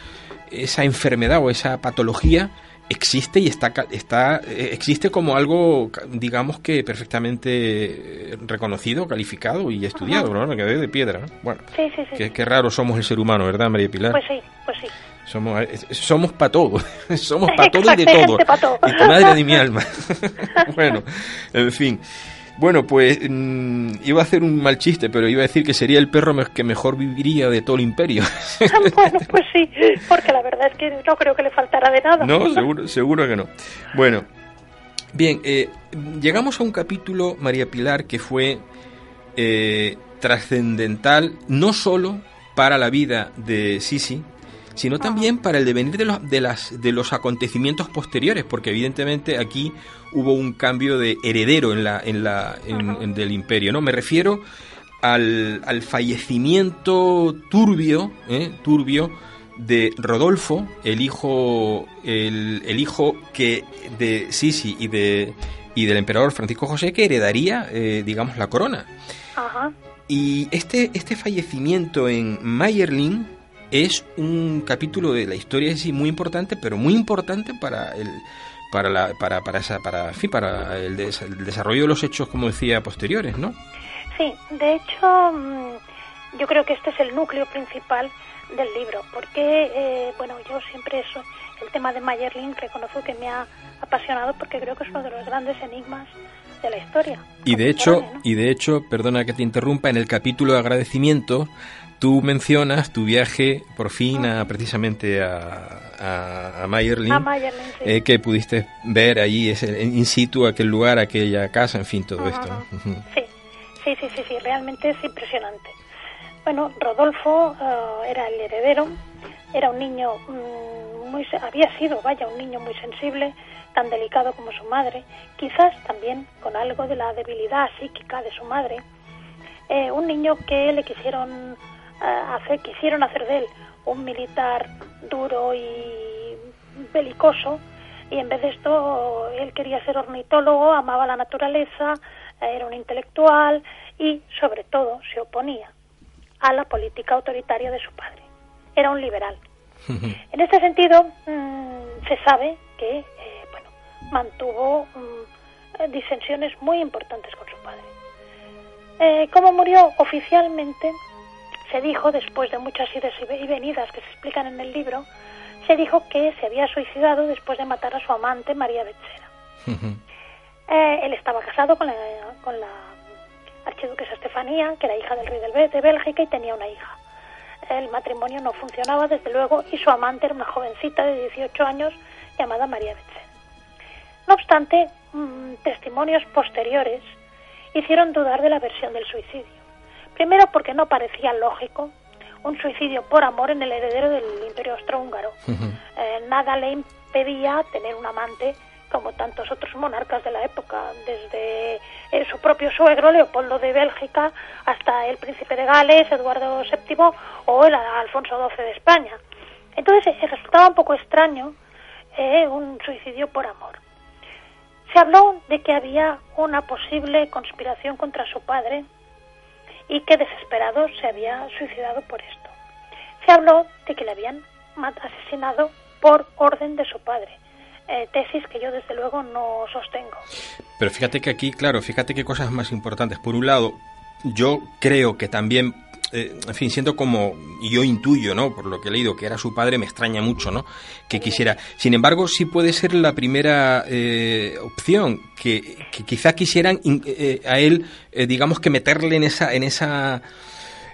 esa enfermedad o esa patología existe y está está eh, existe como algo digamos que perfectamente reconocido calificado y estudiado ¿no? me quedé de piedra bueno Qué, raro somos el ser humano verdad María Pilar pues sí pues sí somos, somos para todo, somos para todo y de todo. Y tu madre de mi alma. bueno, en fin. Bueno, pues mm, iba a hacer un mal chiste, pero iba a decir que sería el perro que mejor viviría de todo el imperio. bueno, pues sí, porque la verdad es que no creo que le faltara de nada. No, seguro, seguro que no. Bueno, bien, eh, llegamos a un capítulo, María Pilar, que fue eh, trascendental no solo para la vida de Sisi, sino también para el devenir de los, de, las, de los acontecimientos posteriores, porque evidentemente aquí hubo un cambio de heredero en la, en la, en, del imperio. ¿no? Me refiero al, al fallecimiento turbio, ¿eh? turbio de Rodolfo, el hijo, el, el, hijo que de Sisi y de y del emperador Francisco José que heredaría, eh, digamos, la corona. Y este, este fallecimiento en Mayerling es un capítulo de la historia en sí muy importante, pero muy importante para el para la, para para esa para fin, para el, desarrollo de los hechos como decía posteriores, ¿no? Sí, de hecho mm, yo creo que este es el núcleo principal del libro, porque eh, bueno, yo siempre eso el tema de Mayerling reconozco que me ha apasionado porque creo que es uno de los grandes enigmas de la historia. Y de hecho, y de hecho, perdona que te interrumpa, en el capítulo de agradecimiento tú mencionas tu viaje por fin a, precisamente a, a, Mayerling, eh, que pudiste ver allí ese, in situ aquel lugar, aquella casa, en fin, todo esto. sí. sí, sí, sí, realmente es impresionante. Bueno, Rodolfo eh, era el heredero, era un niño mm, muy, había sido, vaya, un niño muy sensible, tan delicado como su madre, quizás también con algo de la debilidad psíquica de su madre. Eh, un niño que le quisieron hacer, quisieron hacer de él un militar duro y belicoso y en vez de esto él quería ser ornitólogo, amaba la naturaleza, era un intelectual y sobre todo se oponía a la política autoritaria de su padre. Era un liberal. En este sentido, mm, se sabe que eh, bueno, mantuvo mm, disensiones muy importantes con su padre. Eh, ¿Cómo murió oficialmente? Se dijo, después de muchas idas y venidas que se explican en el libro, se dijo que se había suicidado después de matar a su amante María Betchera. Eh, él estaba casado con la, con la archiduquesa Estefanía, que era hija del rey del, de Bélgica y tenía una hija. El matrimonio no funcionaba, desde luego, y su amante era una jovencita de 18 años llamada María Betchera. No obstante, mm, testimonios posteriores hicieron dudar de la versión del suicidio. Primero porque no parecía lógico un suicidio por amor en el heredero del imperio austrohúngaro. Eh, nada le impedía tener un amante como tantos otros monarcas de la época, desde eh, su propio suegro, Leopoldo de Bélgica, hasta el príncipe de Gales, Eduardo VII, o el Alfonso XII de España. Entonces eh, resultaba un poco extraño un suicidio por amor. Se habló de que había una posible conspiración contra su padre y que desesperado se había suicidado por esto. Se habló de que le habían asesinado por orden de su padre. Eh, tesis que yo desde luego no sostengo. Pero fíjate que aquí, claro, fíjate qué cosas más importantes. Por un lado, yo creo que también eh, en fin, siento como, yo intuyo, ¿no? Por lo que he leído, que era su padre, me extraña mucho, ¿no? Que quisiera. Sin embargo, sí puede ser la primera eh, opción, que, quizá quisieran eh, a él, digamos que meterle en esa, en esa,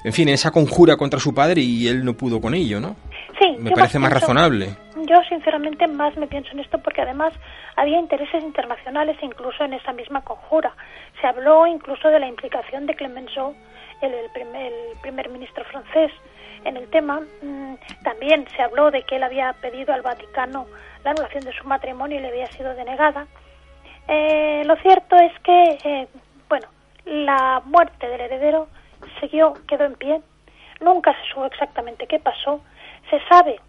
en fin, en esa conjura contra su padre y él no pudo con ello, ¿no? Sí. Me parece más, razonable. Yo, sinceramente, más me pienso en esto porque además había intereses internacionales incluso en esa misma conjura. Se habló incluso de la implicación de Clemenceau el, primer, el primer ministro francés en el tema. Mm, también se habló de que él había pedido al Vaticano la anulación de su matrimonio y le había sido denegada. Eh, lo cierto es que, eh, bueno, la muerte del heredero siguió, quedó en pie. Nunca se supo exactamente qué pasó. Se sabe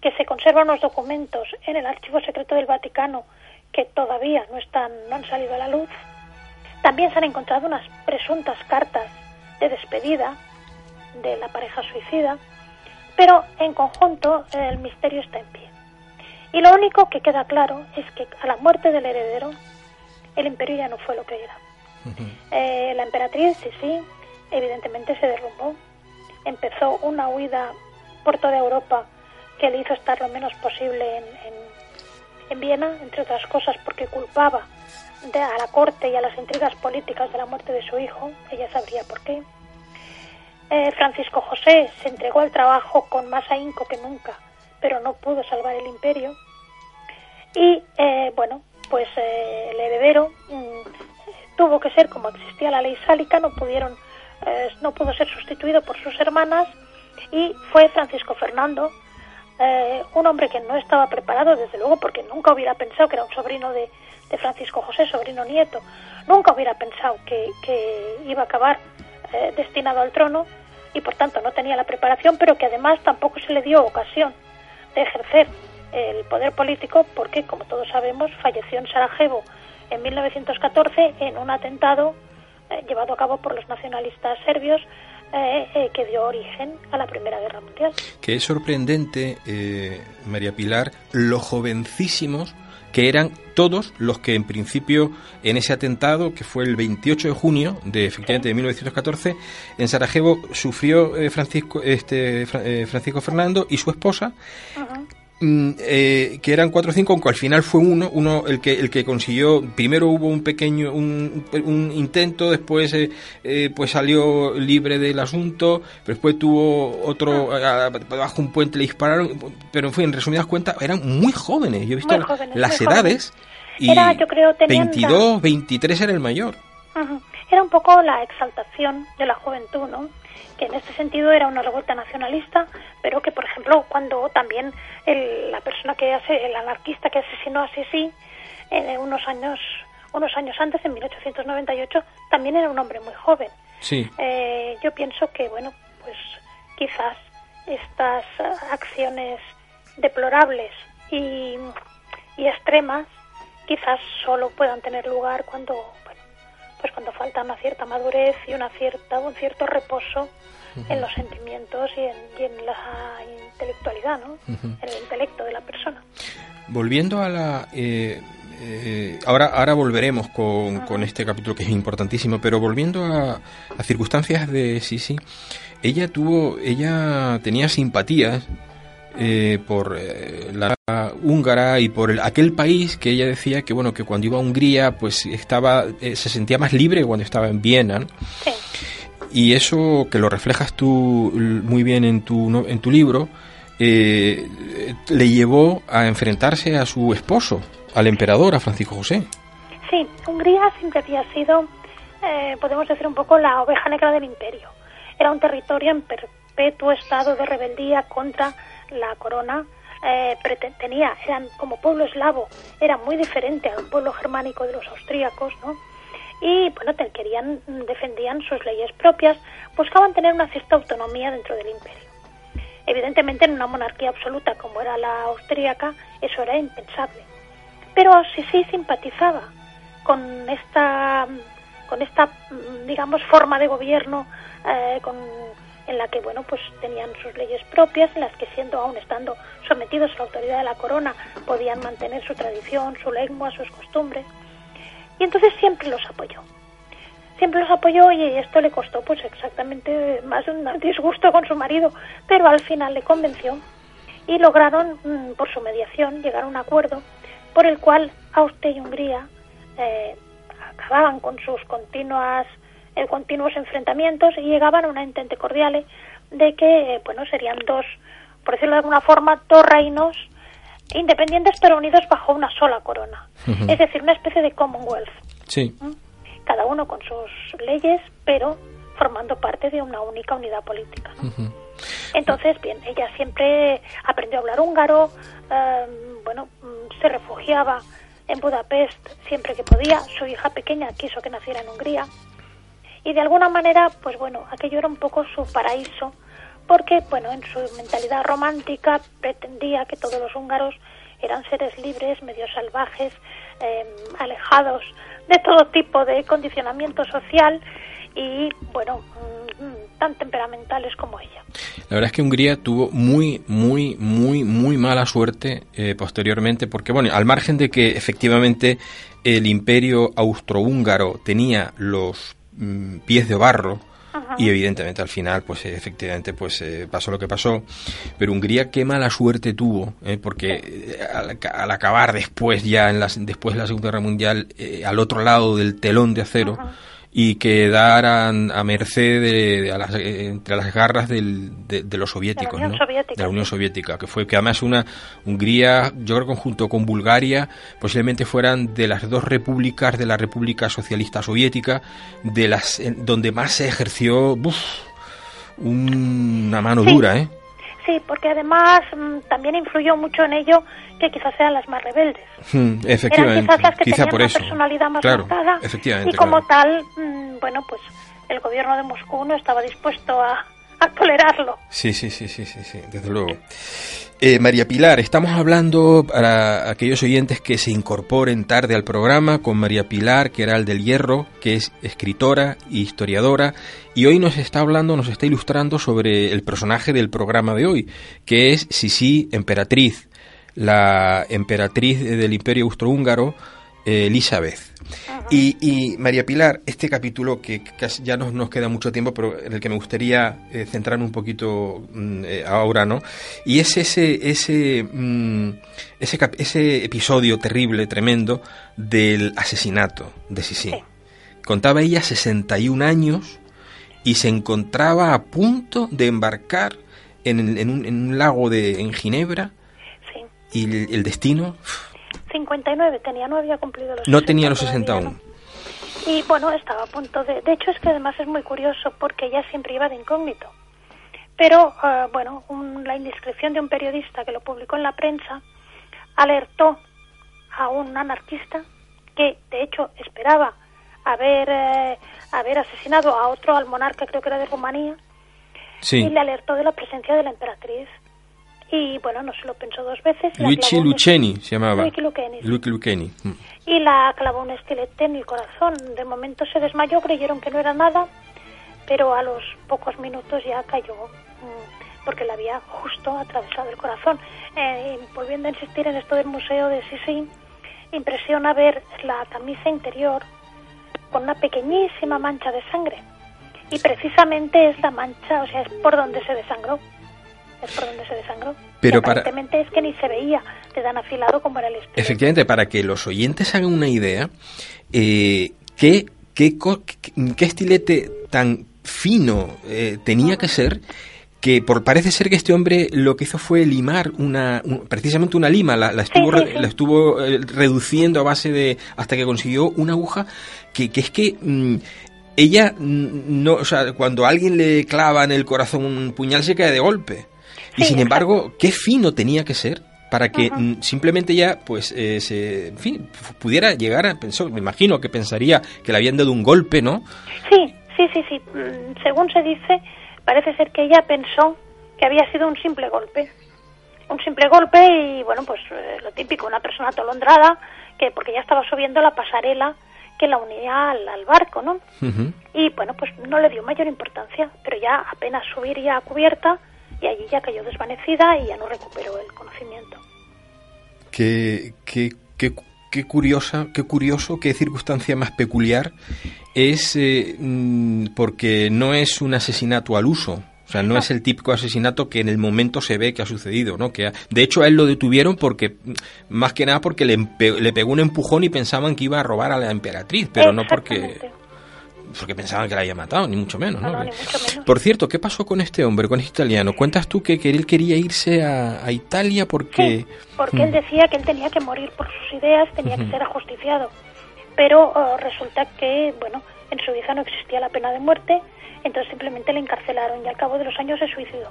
que se conservan unos documentos en el archivo secreto del Vaticano que todavía no están, no han salido a la luz. También se han encontrado unas presuntas cartas de despedida de la pareja suicida, pero en conjunto el misterio está en pie. Y lo único que queda claro es que a la muerte del heredero, el imperio ya no fue lo que era. Eh, la emperatriz, sí, sí, evidentemente se derrumbó. Empezó una huida por toda Europa que le hizo estar lo menos posible en, en Viena, entre otras cosas porque culpaba a la corte y a las intrigas políticas de la muerte de su hijo, ella sabría por qué. Eh, Francisco José se entregó al trabajo con más ahínco que nunca, pero no pudo salvar el imperio. Y eh, bueno, pues eh, el heredero mm, tuvo que ser como existía la ley sálica, no pudieron, no pudo ser sustituido por sus hermanas y fue Francisco Fernando, un hombre que no estaba preparado, desde luego, porque nunca hubiera pensado que era un sobrino de, de Francisco José, sobrino nieto, nunca hubiera pensado que, iba a acabar eh, destinado al trono y por tanto no tenía la preparación, pero que además tampoco se le dio ocasión de ejercer el poder político porque, como todos sabemos, falleció en Sarajevo en 1914 en un atentado eh, llevado a cabo por los nacionalistas serbios eh, que dio origen a la Primera Guerra Mundial. Que es sorprendente, María Pilar, lo jovencísimos que eran todos los que en principio en ese atentado, que fue el 28 de junio de efectivamente de 1914, en Sarajevo sufrió eh, Francisco, este, eh, Francisco Fernando y su esposa, eh, que eran cuatro o cinco, aunque al final fue uno, uno el que el que consiguió. Primero hubo un pequeño un, un intento, después eh, eh, pues salió libre del asunto, después tuvo otro ah. bajo un puente le dispararon, pero en fin, en resumidas cuentas eran muy jóvenes. Yo he visto las edades y era, yo creo, 22, 23 era el mayor. Era un poco la exaltación de la juventud, ¿no? que en este sentido era una revuelta nacionalista, pero que, por ejemplo, cuando también el, la persona que hace, el anarquista que asesinó a Sisi, eh, unos años unos años antes, en 1898, también era un hombre muy joven. Sí. Eh, yo pienso que, bueno, pues quizás estas acciones deplorables y, y extremas quizás solo puedan tener lugar cuando pues cuando falta una cierta madurez y una cierta un cierto reposo en los sentimientos y en, la intelectualidad, ¿no? En el intelecto de la persona. Volviendo a la eh, eh, ahora, ahora volveremos con, con, este capítulo que es importantísimo, pero volviendo a, a circunstancias de Sisi, ella tuvo, ella tenía simpatías eh, por eh, la húngara y por el, aquel país que ella decía que bueno que cuando iba a Hungría pues estaba se sentía más libre cuando estaba en Viena y eso que lo reflejas tú muy bien en tu en tu libro le llevó a enfrentarse a su esposo al emperador, a Francisco José. Sí, Hungría siempre había sido, eh, podemos decir, un poco la oveja negra del imperio. Era un territorio en perpetuo estado de rebeldía contra la corona. Eh, tenía, eran como pueblo eslavo, era muy diferente al pueblo germánico de los austríacos, ¿no? Y bueno, querían, defendían sus leyes propias, buscaban tener una cierta autonomía dentro del imperio. Evidentemente, en una monarquía absoluta como era la austríaca, eso era impensable pero sí sí simpatizaba con esta con esta digamos forma de gobierno eh, en la que bueno pues tenían sus leyes propias en las que siendo aún estando sometidos a la autoridad de la corona podían mantener su tradición su lengua sus costumbres y entonces siempre los apoyó. Siempre los apoyó y esto le costó pues exactamente más un disgusto con su marido pero al final le convenció y lograron mm, por su mediación llegar a un acuerdo por el cual Austria y Hungría eh, acababan con sus continuas eh, continuos enfrentamientos y llegaban a una entente cordial de que eh, bueno serían dos por decirlo de alguna forma dos reinos independientes pero unidos bajo una sola corona es decir una especie de Commonwealth sí. cada uno con sus leyes pero formando parte de una única unidad política entonces bien ella siempre aprendió a hablar húngaro bueno se refugiaba en Budapest siempre que podía. Su hija pequeña quiso que naciera en Hungría. Y de alguna manera, pues bueno, aquello era un poco su paraíso, porque, bueno, en su mentalidad romántica pretendía que todos los húngaros eran seres libres, medio salvajes, em, alejados de todo tipo de condicionamiento social y, bueno, tan temperamentales como ella. La verdad es que Hungría tuvo muy, muy, muy, muy mala suerte eh, posteriormente, porque, bueno, al margen de que efectivamente el imperio austrohúngaro tenía los mm, pies de barro, y evidentemente al final pues efectivamente pues eh, pasó lo que pasó. Pero Hungría qué mala suerte tuvo eh, porque al, acabar después ya en las después de la segunda guerra mundial al otro lado del telón de acero y quedaran a merced de, las, entre las garras del, de, los soviéticos, de la, Unión Soviética, de la Unión Soviética, que fue que además una Hungría, yo creo que junto con Bulgaria, posiblemente fueran de las dos repúblicas de la República Socialista Soviética, de las donde más se ejerció una mano dura, ¿eh? Sí, porque además mm, también influyó mucho en ello que quizás sean las más rebeldes. Hmm, efectivamente. Eran quizás las que tenían una personalidad más. Efectivamente, y como tal, mm, bueno, pues el gobierno de Moscú no estaba dispuesto a, a tolerarlo. Sí, sí, sí, sí, sí, sí desde luego. Eh, María Pilar, estamos hablando para aquellos oyentes que se incorporen tarde al programa con María Pilar que era el del Hierro, que es escritora e historiadora, y hoy nos está hablando, nos está ilustrando sobre el personaje del programa de hoy, que es Sisi Emperatriz, la emperatriz del Imperio Austrohúngaro, Elizabeth. Y, María Pilar, este capítulo que ya no nos queda mucho tiempo, pero en el que me gustaría eh, centrar un poquito mm, eh, ahora, ¿no? Y es ese, ese, mm, ese, ese, episodio terrible, tremendo, del asesinato de Sisi. Contaba ella 61 años y se encontraba a punto de embarcar en, en, un, en un, lago de, en Ginebra y el, destino... 59, tenía, no había cumplido los No tenía los 61. Y bueno, estaba a punto de... De hecho, es que además es muy curioso porque ella siempre iba de incógnito. Pero, eh, bueno, la indiscreción de un periodista que lo publicó en la prensa alertó a un anarquista que, de hecho, esperaba haber, eh, haber asesinado a otro, al monarca, creo que era de Rumanía, y le alertó de la presencia de la emperatriz y bueno, no se lo pensó dos veces. Luigi Luceni se llamaba. Luigi Lucchini. Mm. y la clavó un estilete en el corazón. De momento se desmayó, creyeron que no era nada, pero a los pocos minutos ya cayó mm, porque le había justo atravesado el corazón. Eh, y volviendo a insistir en esto del museo de Sisi, impresiona ver la camisa interior con una pequeñísima mancha de sangre. Y precisamente es la mancha, o sea, es por donde se desangró. Es por donde se desangró. Pero Y para- aparentemente es que ni se veía de tan afilado como era el. Efectivamente, para que los oyentes hagan una idea, eh, ¿qué, qué, qué- estilete tan fino eh, tenía que ser? Que por, parece ser que este hombre lo que hizo fue limar una, un- precisamente una lima, la, la estuvo, Sí, sí, re- sí. la estuvo eh, reduciendo a base de, hasta que consiguió una aguja que, que es que mm, ella mm, no, o sea, cuando a alguien le clava en el corazón un puñal se cae de golpe. Y Sí, sin embargo, qué fino tenía que ser para que mm, simplemente ya, pues, eh, se, en fin, pudiera llegar a pensar, me imagino que pensaría que le habían dado un golpe, ¿no? Sí, sí, sí, sí. Mm, Según se dice, parece ser que ella pensó que había sido un simple golpe. Un simple golpe y, bueno, pues eh, lo típico, una persona atolondrada, que porque ya estaba subiendo la pasarela que la unía al, al barco, ¿no? Y, bueno, pues no le dio mayor importancia, pero ya apenas subiría a cubierta y allí ya cayó desvanecida y ya no recuperó el conocimiento. Qué, qué, qué, qué curiosa, qué curioso, qué circunstancia más peculiar es eh, mm, porque no es un asesinato al uso. O sea, no es el típico asesinato que en el momento se ve que ha sucedido, ¿no? Que ha- de hecho a él lo detuvieron porque mm, más que nada porque le, le pegó un empujón y pensaban que iba a robar a la emperatriz, pero no porque. Porque pensaban que la había matado, ni mucho menos, ¿no? No, no, ni mucho menos. Por cierto, ¿qué pasó con este hombre, con este italiano? Cuentas tú que, que él quería irse a, a Italia porque... Sí, porque él Mm. decía que él tenía que morir por sus ideas, tenía que ser ajusticiado. Pero eh, resulta que, bueno, en Suiza no existía la pena de muerte, entonces simplemente le encarcelaron y al cabo de los años se suicidó.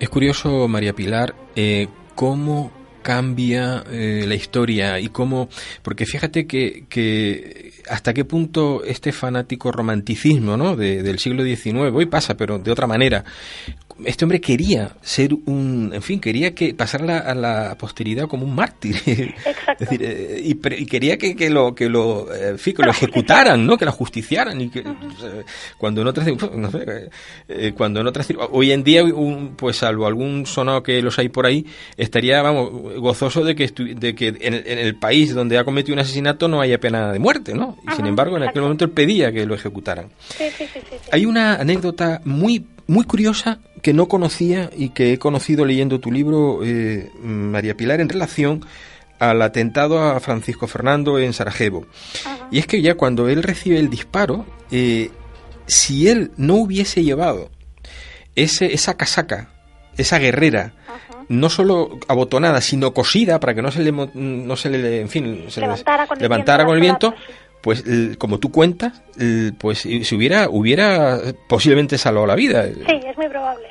Es curioso, María Pilar, eh, cómo cambia eh, la historia y cómo... Porque fíjate que, que hasta qué punto este fanático romanticismo ¿no? de- del siglo XIX, hoy pasa, pero de otra manera, este hombre quería ser un... En fin, quería que pasarla a la posteridad como un mártir. Exacto. Es decir, eh, y, pre- y quería que, que lo que lo, eh, en fin, que lo ejecutaran, ¿no? Que lo justiciaran y que cuando en otras no sé, eh, cuando en otras hoy en día un, pues salvo algún sonado que los hay por ahí estaría vamos gozoso de que estu- de que en, el- en el país donde ha cometido un asesinato no haya pena de muerte, ¿no? Y sin embargo en aquel momento él pedía que lo ejecutaran. Sí, sí. sí. Hay una anécdota muy muy curiosa que no conocía y que he conocido leyendo tu libro, eh, María Pilar, en relación al atentado a Francisco Fernando en Sarajevo. Y es que ya cuando él recibe el disparo, eh, si él no hubiese llevado ese, esa casaca, esa guerrera, no solo abotonada, sino cosida para que no se le, no se le en fin, se le- Levantara con el levantara viento con el viento. Pues como tú cuentas, pues si hubiera, hubiera posiblemente salvado la vida, Sí, es muy probable.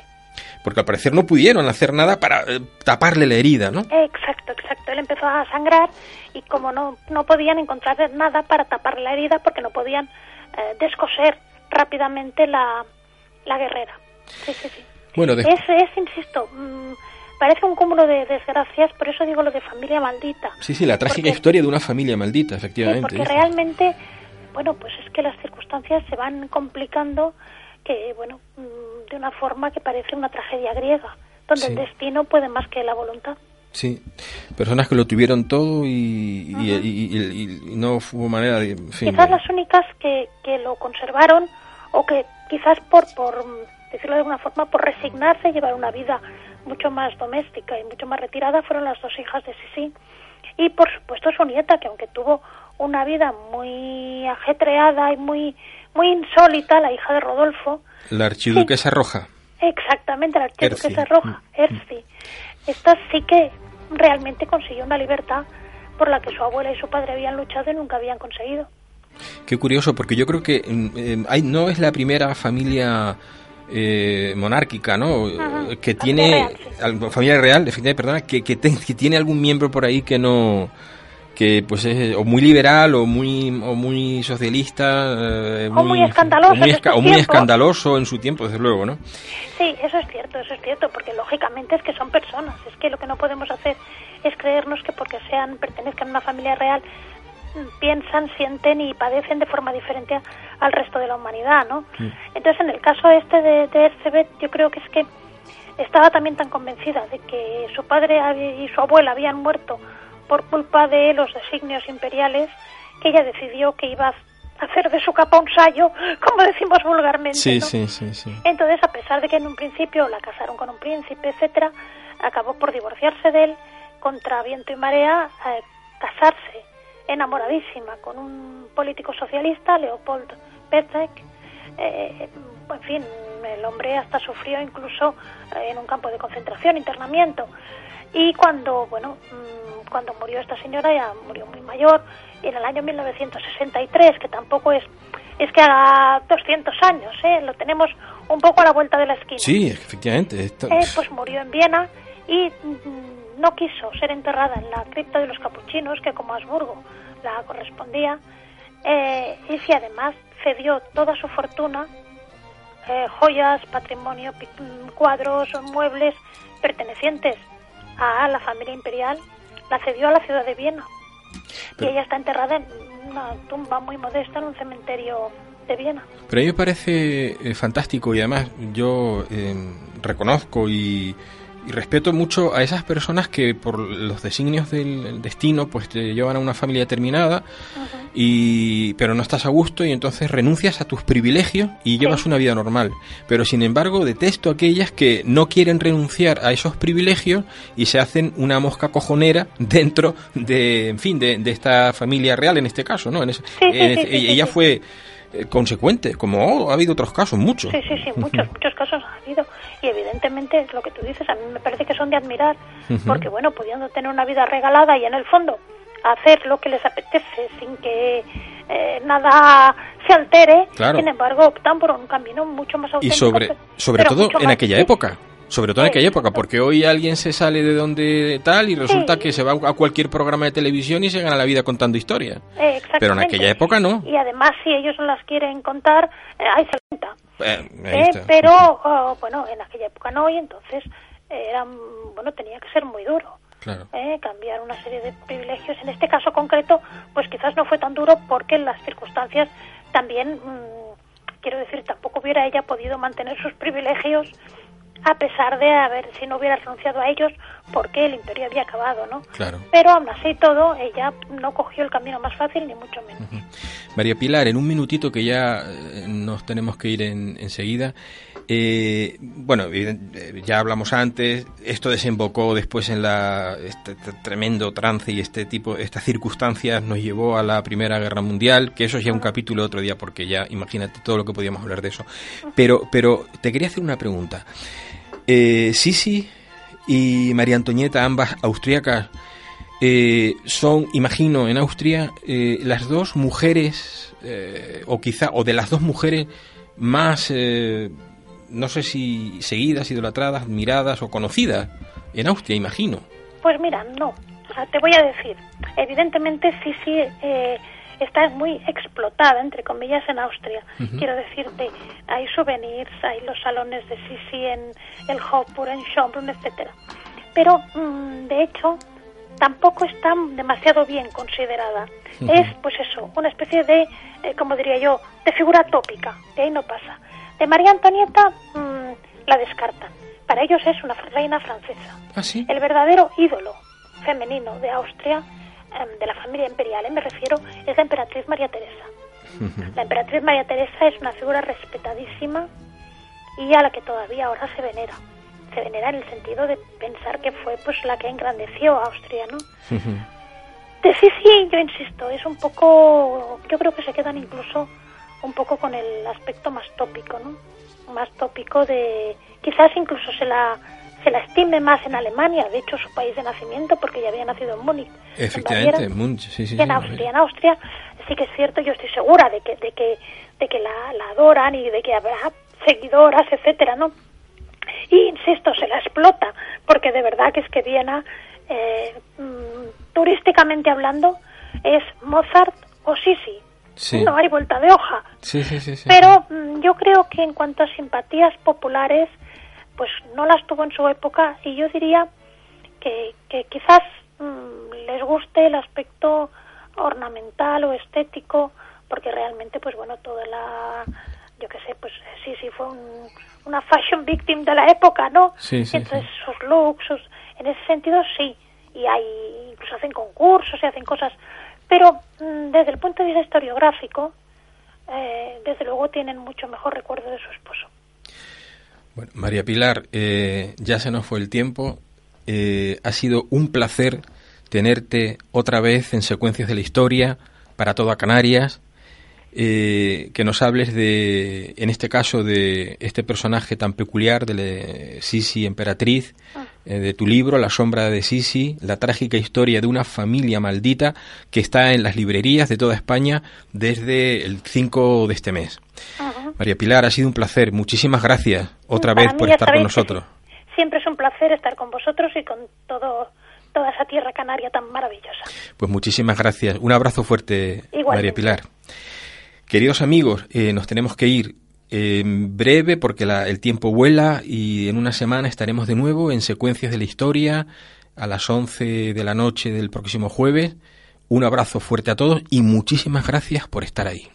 porque al parecer no pudieron hacer nada para eh, taparle la herida, ¿no? Exacto, exacto. Él empezó a sangrar y como no, no podían encontrar nada para tapar la herida porque no podían eh, descoser rápidamente la, la guerrera. Sí, sí, sí. Bueno, de- Es, es, insisto, mm, parece un cúmulo de desgracias, por eso digo lo de familia maldita. sí, sí, la trágica porque- historia de una familia maldita, Sí, efectivamente. porque dice. realmente, bueno, pues es que las circunstancias se van complicando que, bueno, mm, de una forma que parece una tragedia griega, donde Sí. el destino puede más que la voluntad. Sí, personas que lo tuvieron todo y, y- y- y- y no hubo manera de... en fin, Quizás de- las únicas que, que lo conservaron o que quizás por, por mm, decirlo de alguna forma, por resignarse a llevar una vida mucho más doméstica y mucho más retirada fueron las dos hijas de Sisi y por supuesto su nieta que aunque tuvo una vida muy ajetreada y muy muy insólita, la hija de Rodolfo, La archiduquesa roja. exactamente la archiduquesa Erci. roja, Erci, esta sí que realmente consiguió una libertad por la que su abuela y su padre habían luchado y nunca habían conseguido. Qué curioso, porque yo creo que mm, eh, hay, no es la primera familia eh, monárquica, ¿no? Ajá, Que tiene... real, Familia real, efectivamente, perdona, que, que, te- que tiene algún miembro por ahí que no que pues es o muy liberal o muy o muy socialista eh, O muy escandaloso o muy, esca- o muy escandaloso en su tiempo desde luego no Sí, eso es cierto. eso es cierto, porque lógicamente es que son personas. Es que lo que no podemos hacer es creernos que porque sean pertenezcan a una familia real piensan, sienten y padecen de forma diferente al resto de la humanidad, ¿no? Entonces, en el caso este de, de Ercebet, yo creo que es que estaba también tan convencida de que su padre y su abuela habían muerto por culpa de los designios imperiales que ella decidió que iba a hacer de su capa un sayo, como decimos vulgarmente. Sí, ¿no? sí, sí, sí. Entonces, a pesar de que en un principio la casaron con un príncipe, etcétera, acabó por divorciarse de él contra viento y marea, eh, casarse enamoradísima con un político socialista, Leopold Petrek. Eh, en fin, el hombre hasta sufrió incluso eh, en un campo de concentración, internamiento. Y cuando, bueno, mm, cuando murió esta señora, ya murió muy mayor, y en el año 1963, que tampoco es, es que haga 200 años, ¿eh? lo tenemos un poco a la vuelta de la esquina. Sí, efectivamente. esto- Eh, pues murió en Viena y mm, no quiso ser enterrada en la cripta de los capuchinos, que como Habsburgo la correspondía, eh, y si además cedió toda su fortuna, eh, joyas, patrimonio, cuadros, muebles pertenecientes a la familia imperial, la cedió a la ciudad de Viena. Pero- y ella está enterrada en una tumba muy modesta en un cementerio de Viena. Pero a mí me parece eh, fantástico y además yo reconozco y, y respeto mucho a esas personas que por los designios del destino pues te llevan a una familia determinada y pero no estás a gusto y entonces renuncias a tus privilegios y llevas una vida normal. Pero sin embargo detesto aquellas que no quieren renunciar a esos privilegios y se hacen una mosca cojonera dentro de, en fin, de, de esta familia real en este caso, ¿no? En ese- sí, en este- ella fue eh, consecuente, como ha habido otros casos, muchos. Sí, sí, sí, muchos, muchos casos ha habido. Y evidentemente lo que tú dices, a mí me parece que son de admirar, porque bueno, pudiendo tener una vida regalada y en el fondo hacer lo que les apetece sin que eh, nada se altere, Claro. sin embargo optan por un camino mucho más Y auténtico. sobre, pero- sobre pero todo en aquella sí, época. Sobre todo en aquella época, porque hoy alguien se sale de donde tal y resulta Sí. que se va a cualquier programa de televisión y se gana la vida contando historias. eh. Pero en aquella época no. Y además, si ellos no las quieren contar, eh, ahí se cuenta. Eh, Eh, pero oh, bueno, en aquella época no, y entonces era, bueno, tenía que ser muy duro. Claro. eh, cambiar una serie de privilegios. En este caso concreto, pues quizás no fue tan duro porque las circunstancias también, mm, quiero decir, tampoco hubiera ella podido mantener sus privilegios a pesar de haber, si no hubiera renunciado a ellos, porque el imperio había acabado, ¿no? Claro. Pero aún así todo, ella no cogió el camino más fácil, ni mucho menos. María Pilar, en un minutito que ya eh, nos tenemos que ir en- enseguida. eh, bueno, eh, ya hablamos antes, esto desembocó después en la este, tremendo trance y este tipo, estas circunstancias nos llevó a la Primera Guerra Mundial, que eso es ya un capítulo otro día, porque ya imagínate todo lo que podíamos hablar de eso. Pero, pero te quería hacer una pregunta. Eh, Sisi y María Antonieta, ambas austríacas, eh, son, imagino, en Austria eh, las dos mujeres, eh, o quizá, o de las dos mujeres más, eh, no sé si seguidas, idolatradas, admiradas o conocidas en Austria, imagino. Pues mira, no. Te voy a decir, evidentemente eh, está muy explotada, entre comillas, en Austria. Quiero decirte, hay souvenirs, hay los salones de Sisi en el Hofburg, en Schönbrunn, etcétera. Pero, mm, de hecho, tampoco está demasiado bien considerada. Es, pues eso, una especie de, eh, como diría yo, de figura tópica. De ahí no pasa. De María Antonieta mm, la descartan. Para ellos es una reina francesa. ¿Ah, sí? El verdadero ídolo femenino de Austria, de la familia imperial, eh, me refiero, es la emperatriz María Teresa. La emperatriz María Teresa es una figura respetadísima y a la que todavía ahora se venera. Se venera en el sentido de pensar que fue pues la que engrandeció a Austria, ¿no? De sí, sí, yo insisto, es un poco, yo creo que se quedan incluso un poco con el aspecto más tópico, ¿no? Más tópico de, quizás incluso se la, se la estime más en Alemania, de hecho su país de nacimiento, porque ya había nacido en Múnich. en Efectivamente, Baviera, Munch, sí, sí, en sí, Austria, en Austria sí que es cierto, yo estoy segura de que, de que, de que la, la adoran y de que habrá seguidoras, etcétera, ¿no? Y insisto, se la explota, porque de verdad que es que Viena, eh, mm, turísticamente hablando, es Mozart o Sisi. Sí. No hay vuelta de hoja. Sí, sí, sí, sí. Pero mm, yo creo que en cuanto a simpatías populares, pues no las tuvo en su época y yo diría que, que quizás mm, les guste el aspecto ornamental o estético porque realmente pues bueno toda la yo qué sé pues sí sí fue una fashion victim de la época no sí, sí, entonces sus looks sus, en ese sentido sí. Y hay incluso hacen concursos y hacen cosas pero mm, desde el punto de vista historiográfico eh, desde luego tienen mucho mejor recuerdo de su esposo bueno, María Pilar, eh, ya se nos fue el tiempo. Eh, ha sido un placer tenerte otra vez en Secuencias de la Historia para toda Canarias. Eh, que nos hables de, en este caso, de este personaje tan peculiar de Sisi Emperatriz, eh, de tu libro, La sombra de Sisi, la trágica historia de una familia maldita que está en las librerías de toda España desde el 5 de este mes. María Pilar, ha sido un placer. Muchísimas gracias otra Para vez por estar con nosotros. siempre es un placer estar con vosotros y con todo toda esa tierra canaria tan maravillosa Pues muchísimas gracias. Un abrazo fuerte, Igualmente. María Pilar. Queridos amigos, eh, nos tenemos que ir en breve porque la- el tiempo vuela y en una semana estaremos de nuevo en Secuencias de la Historia a las 11 de la noche del próximo jueves. Un abrazo fuerte a todos y muchísimas gracias por estar ahí.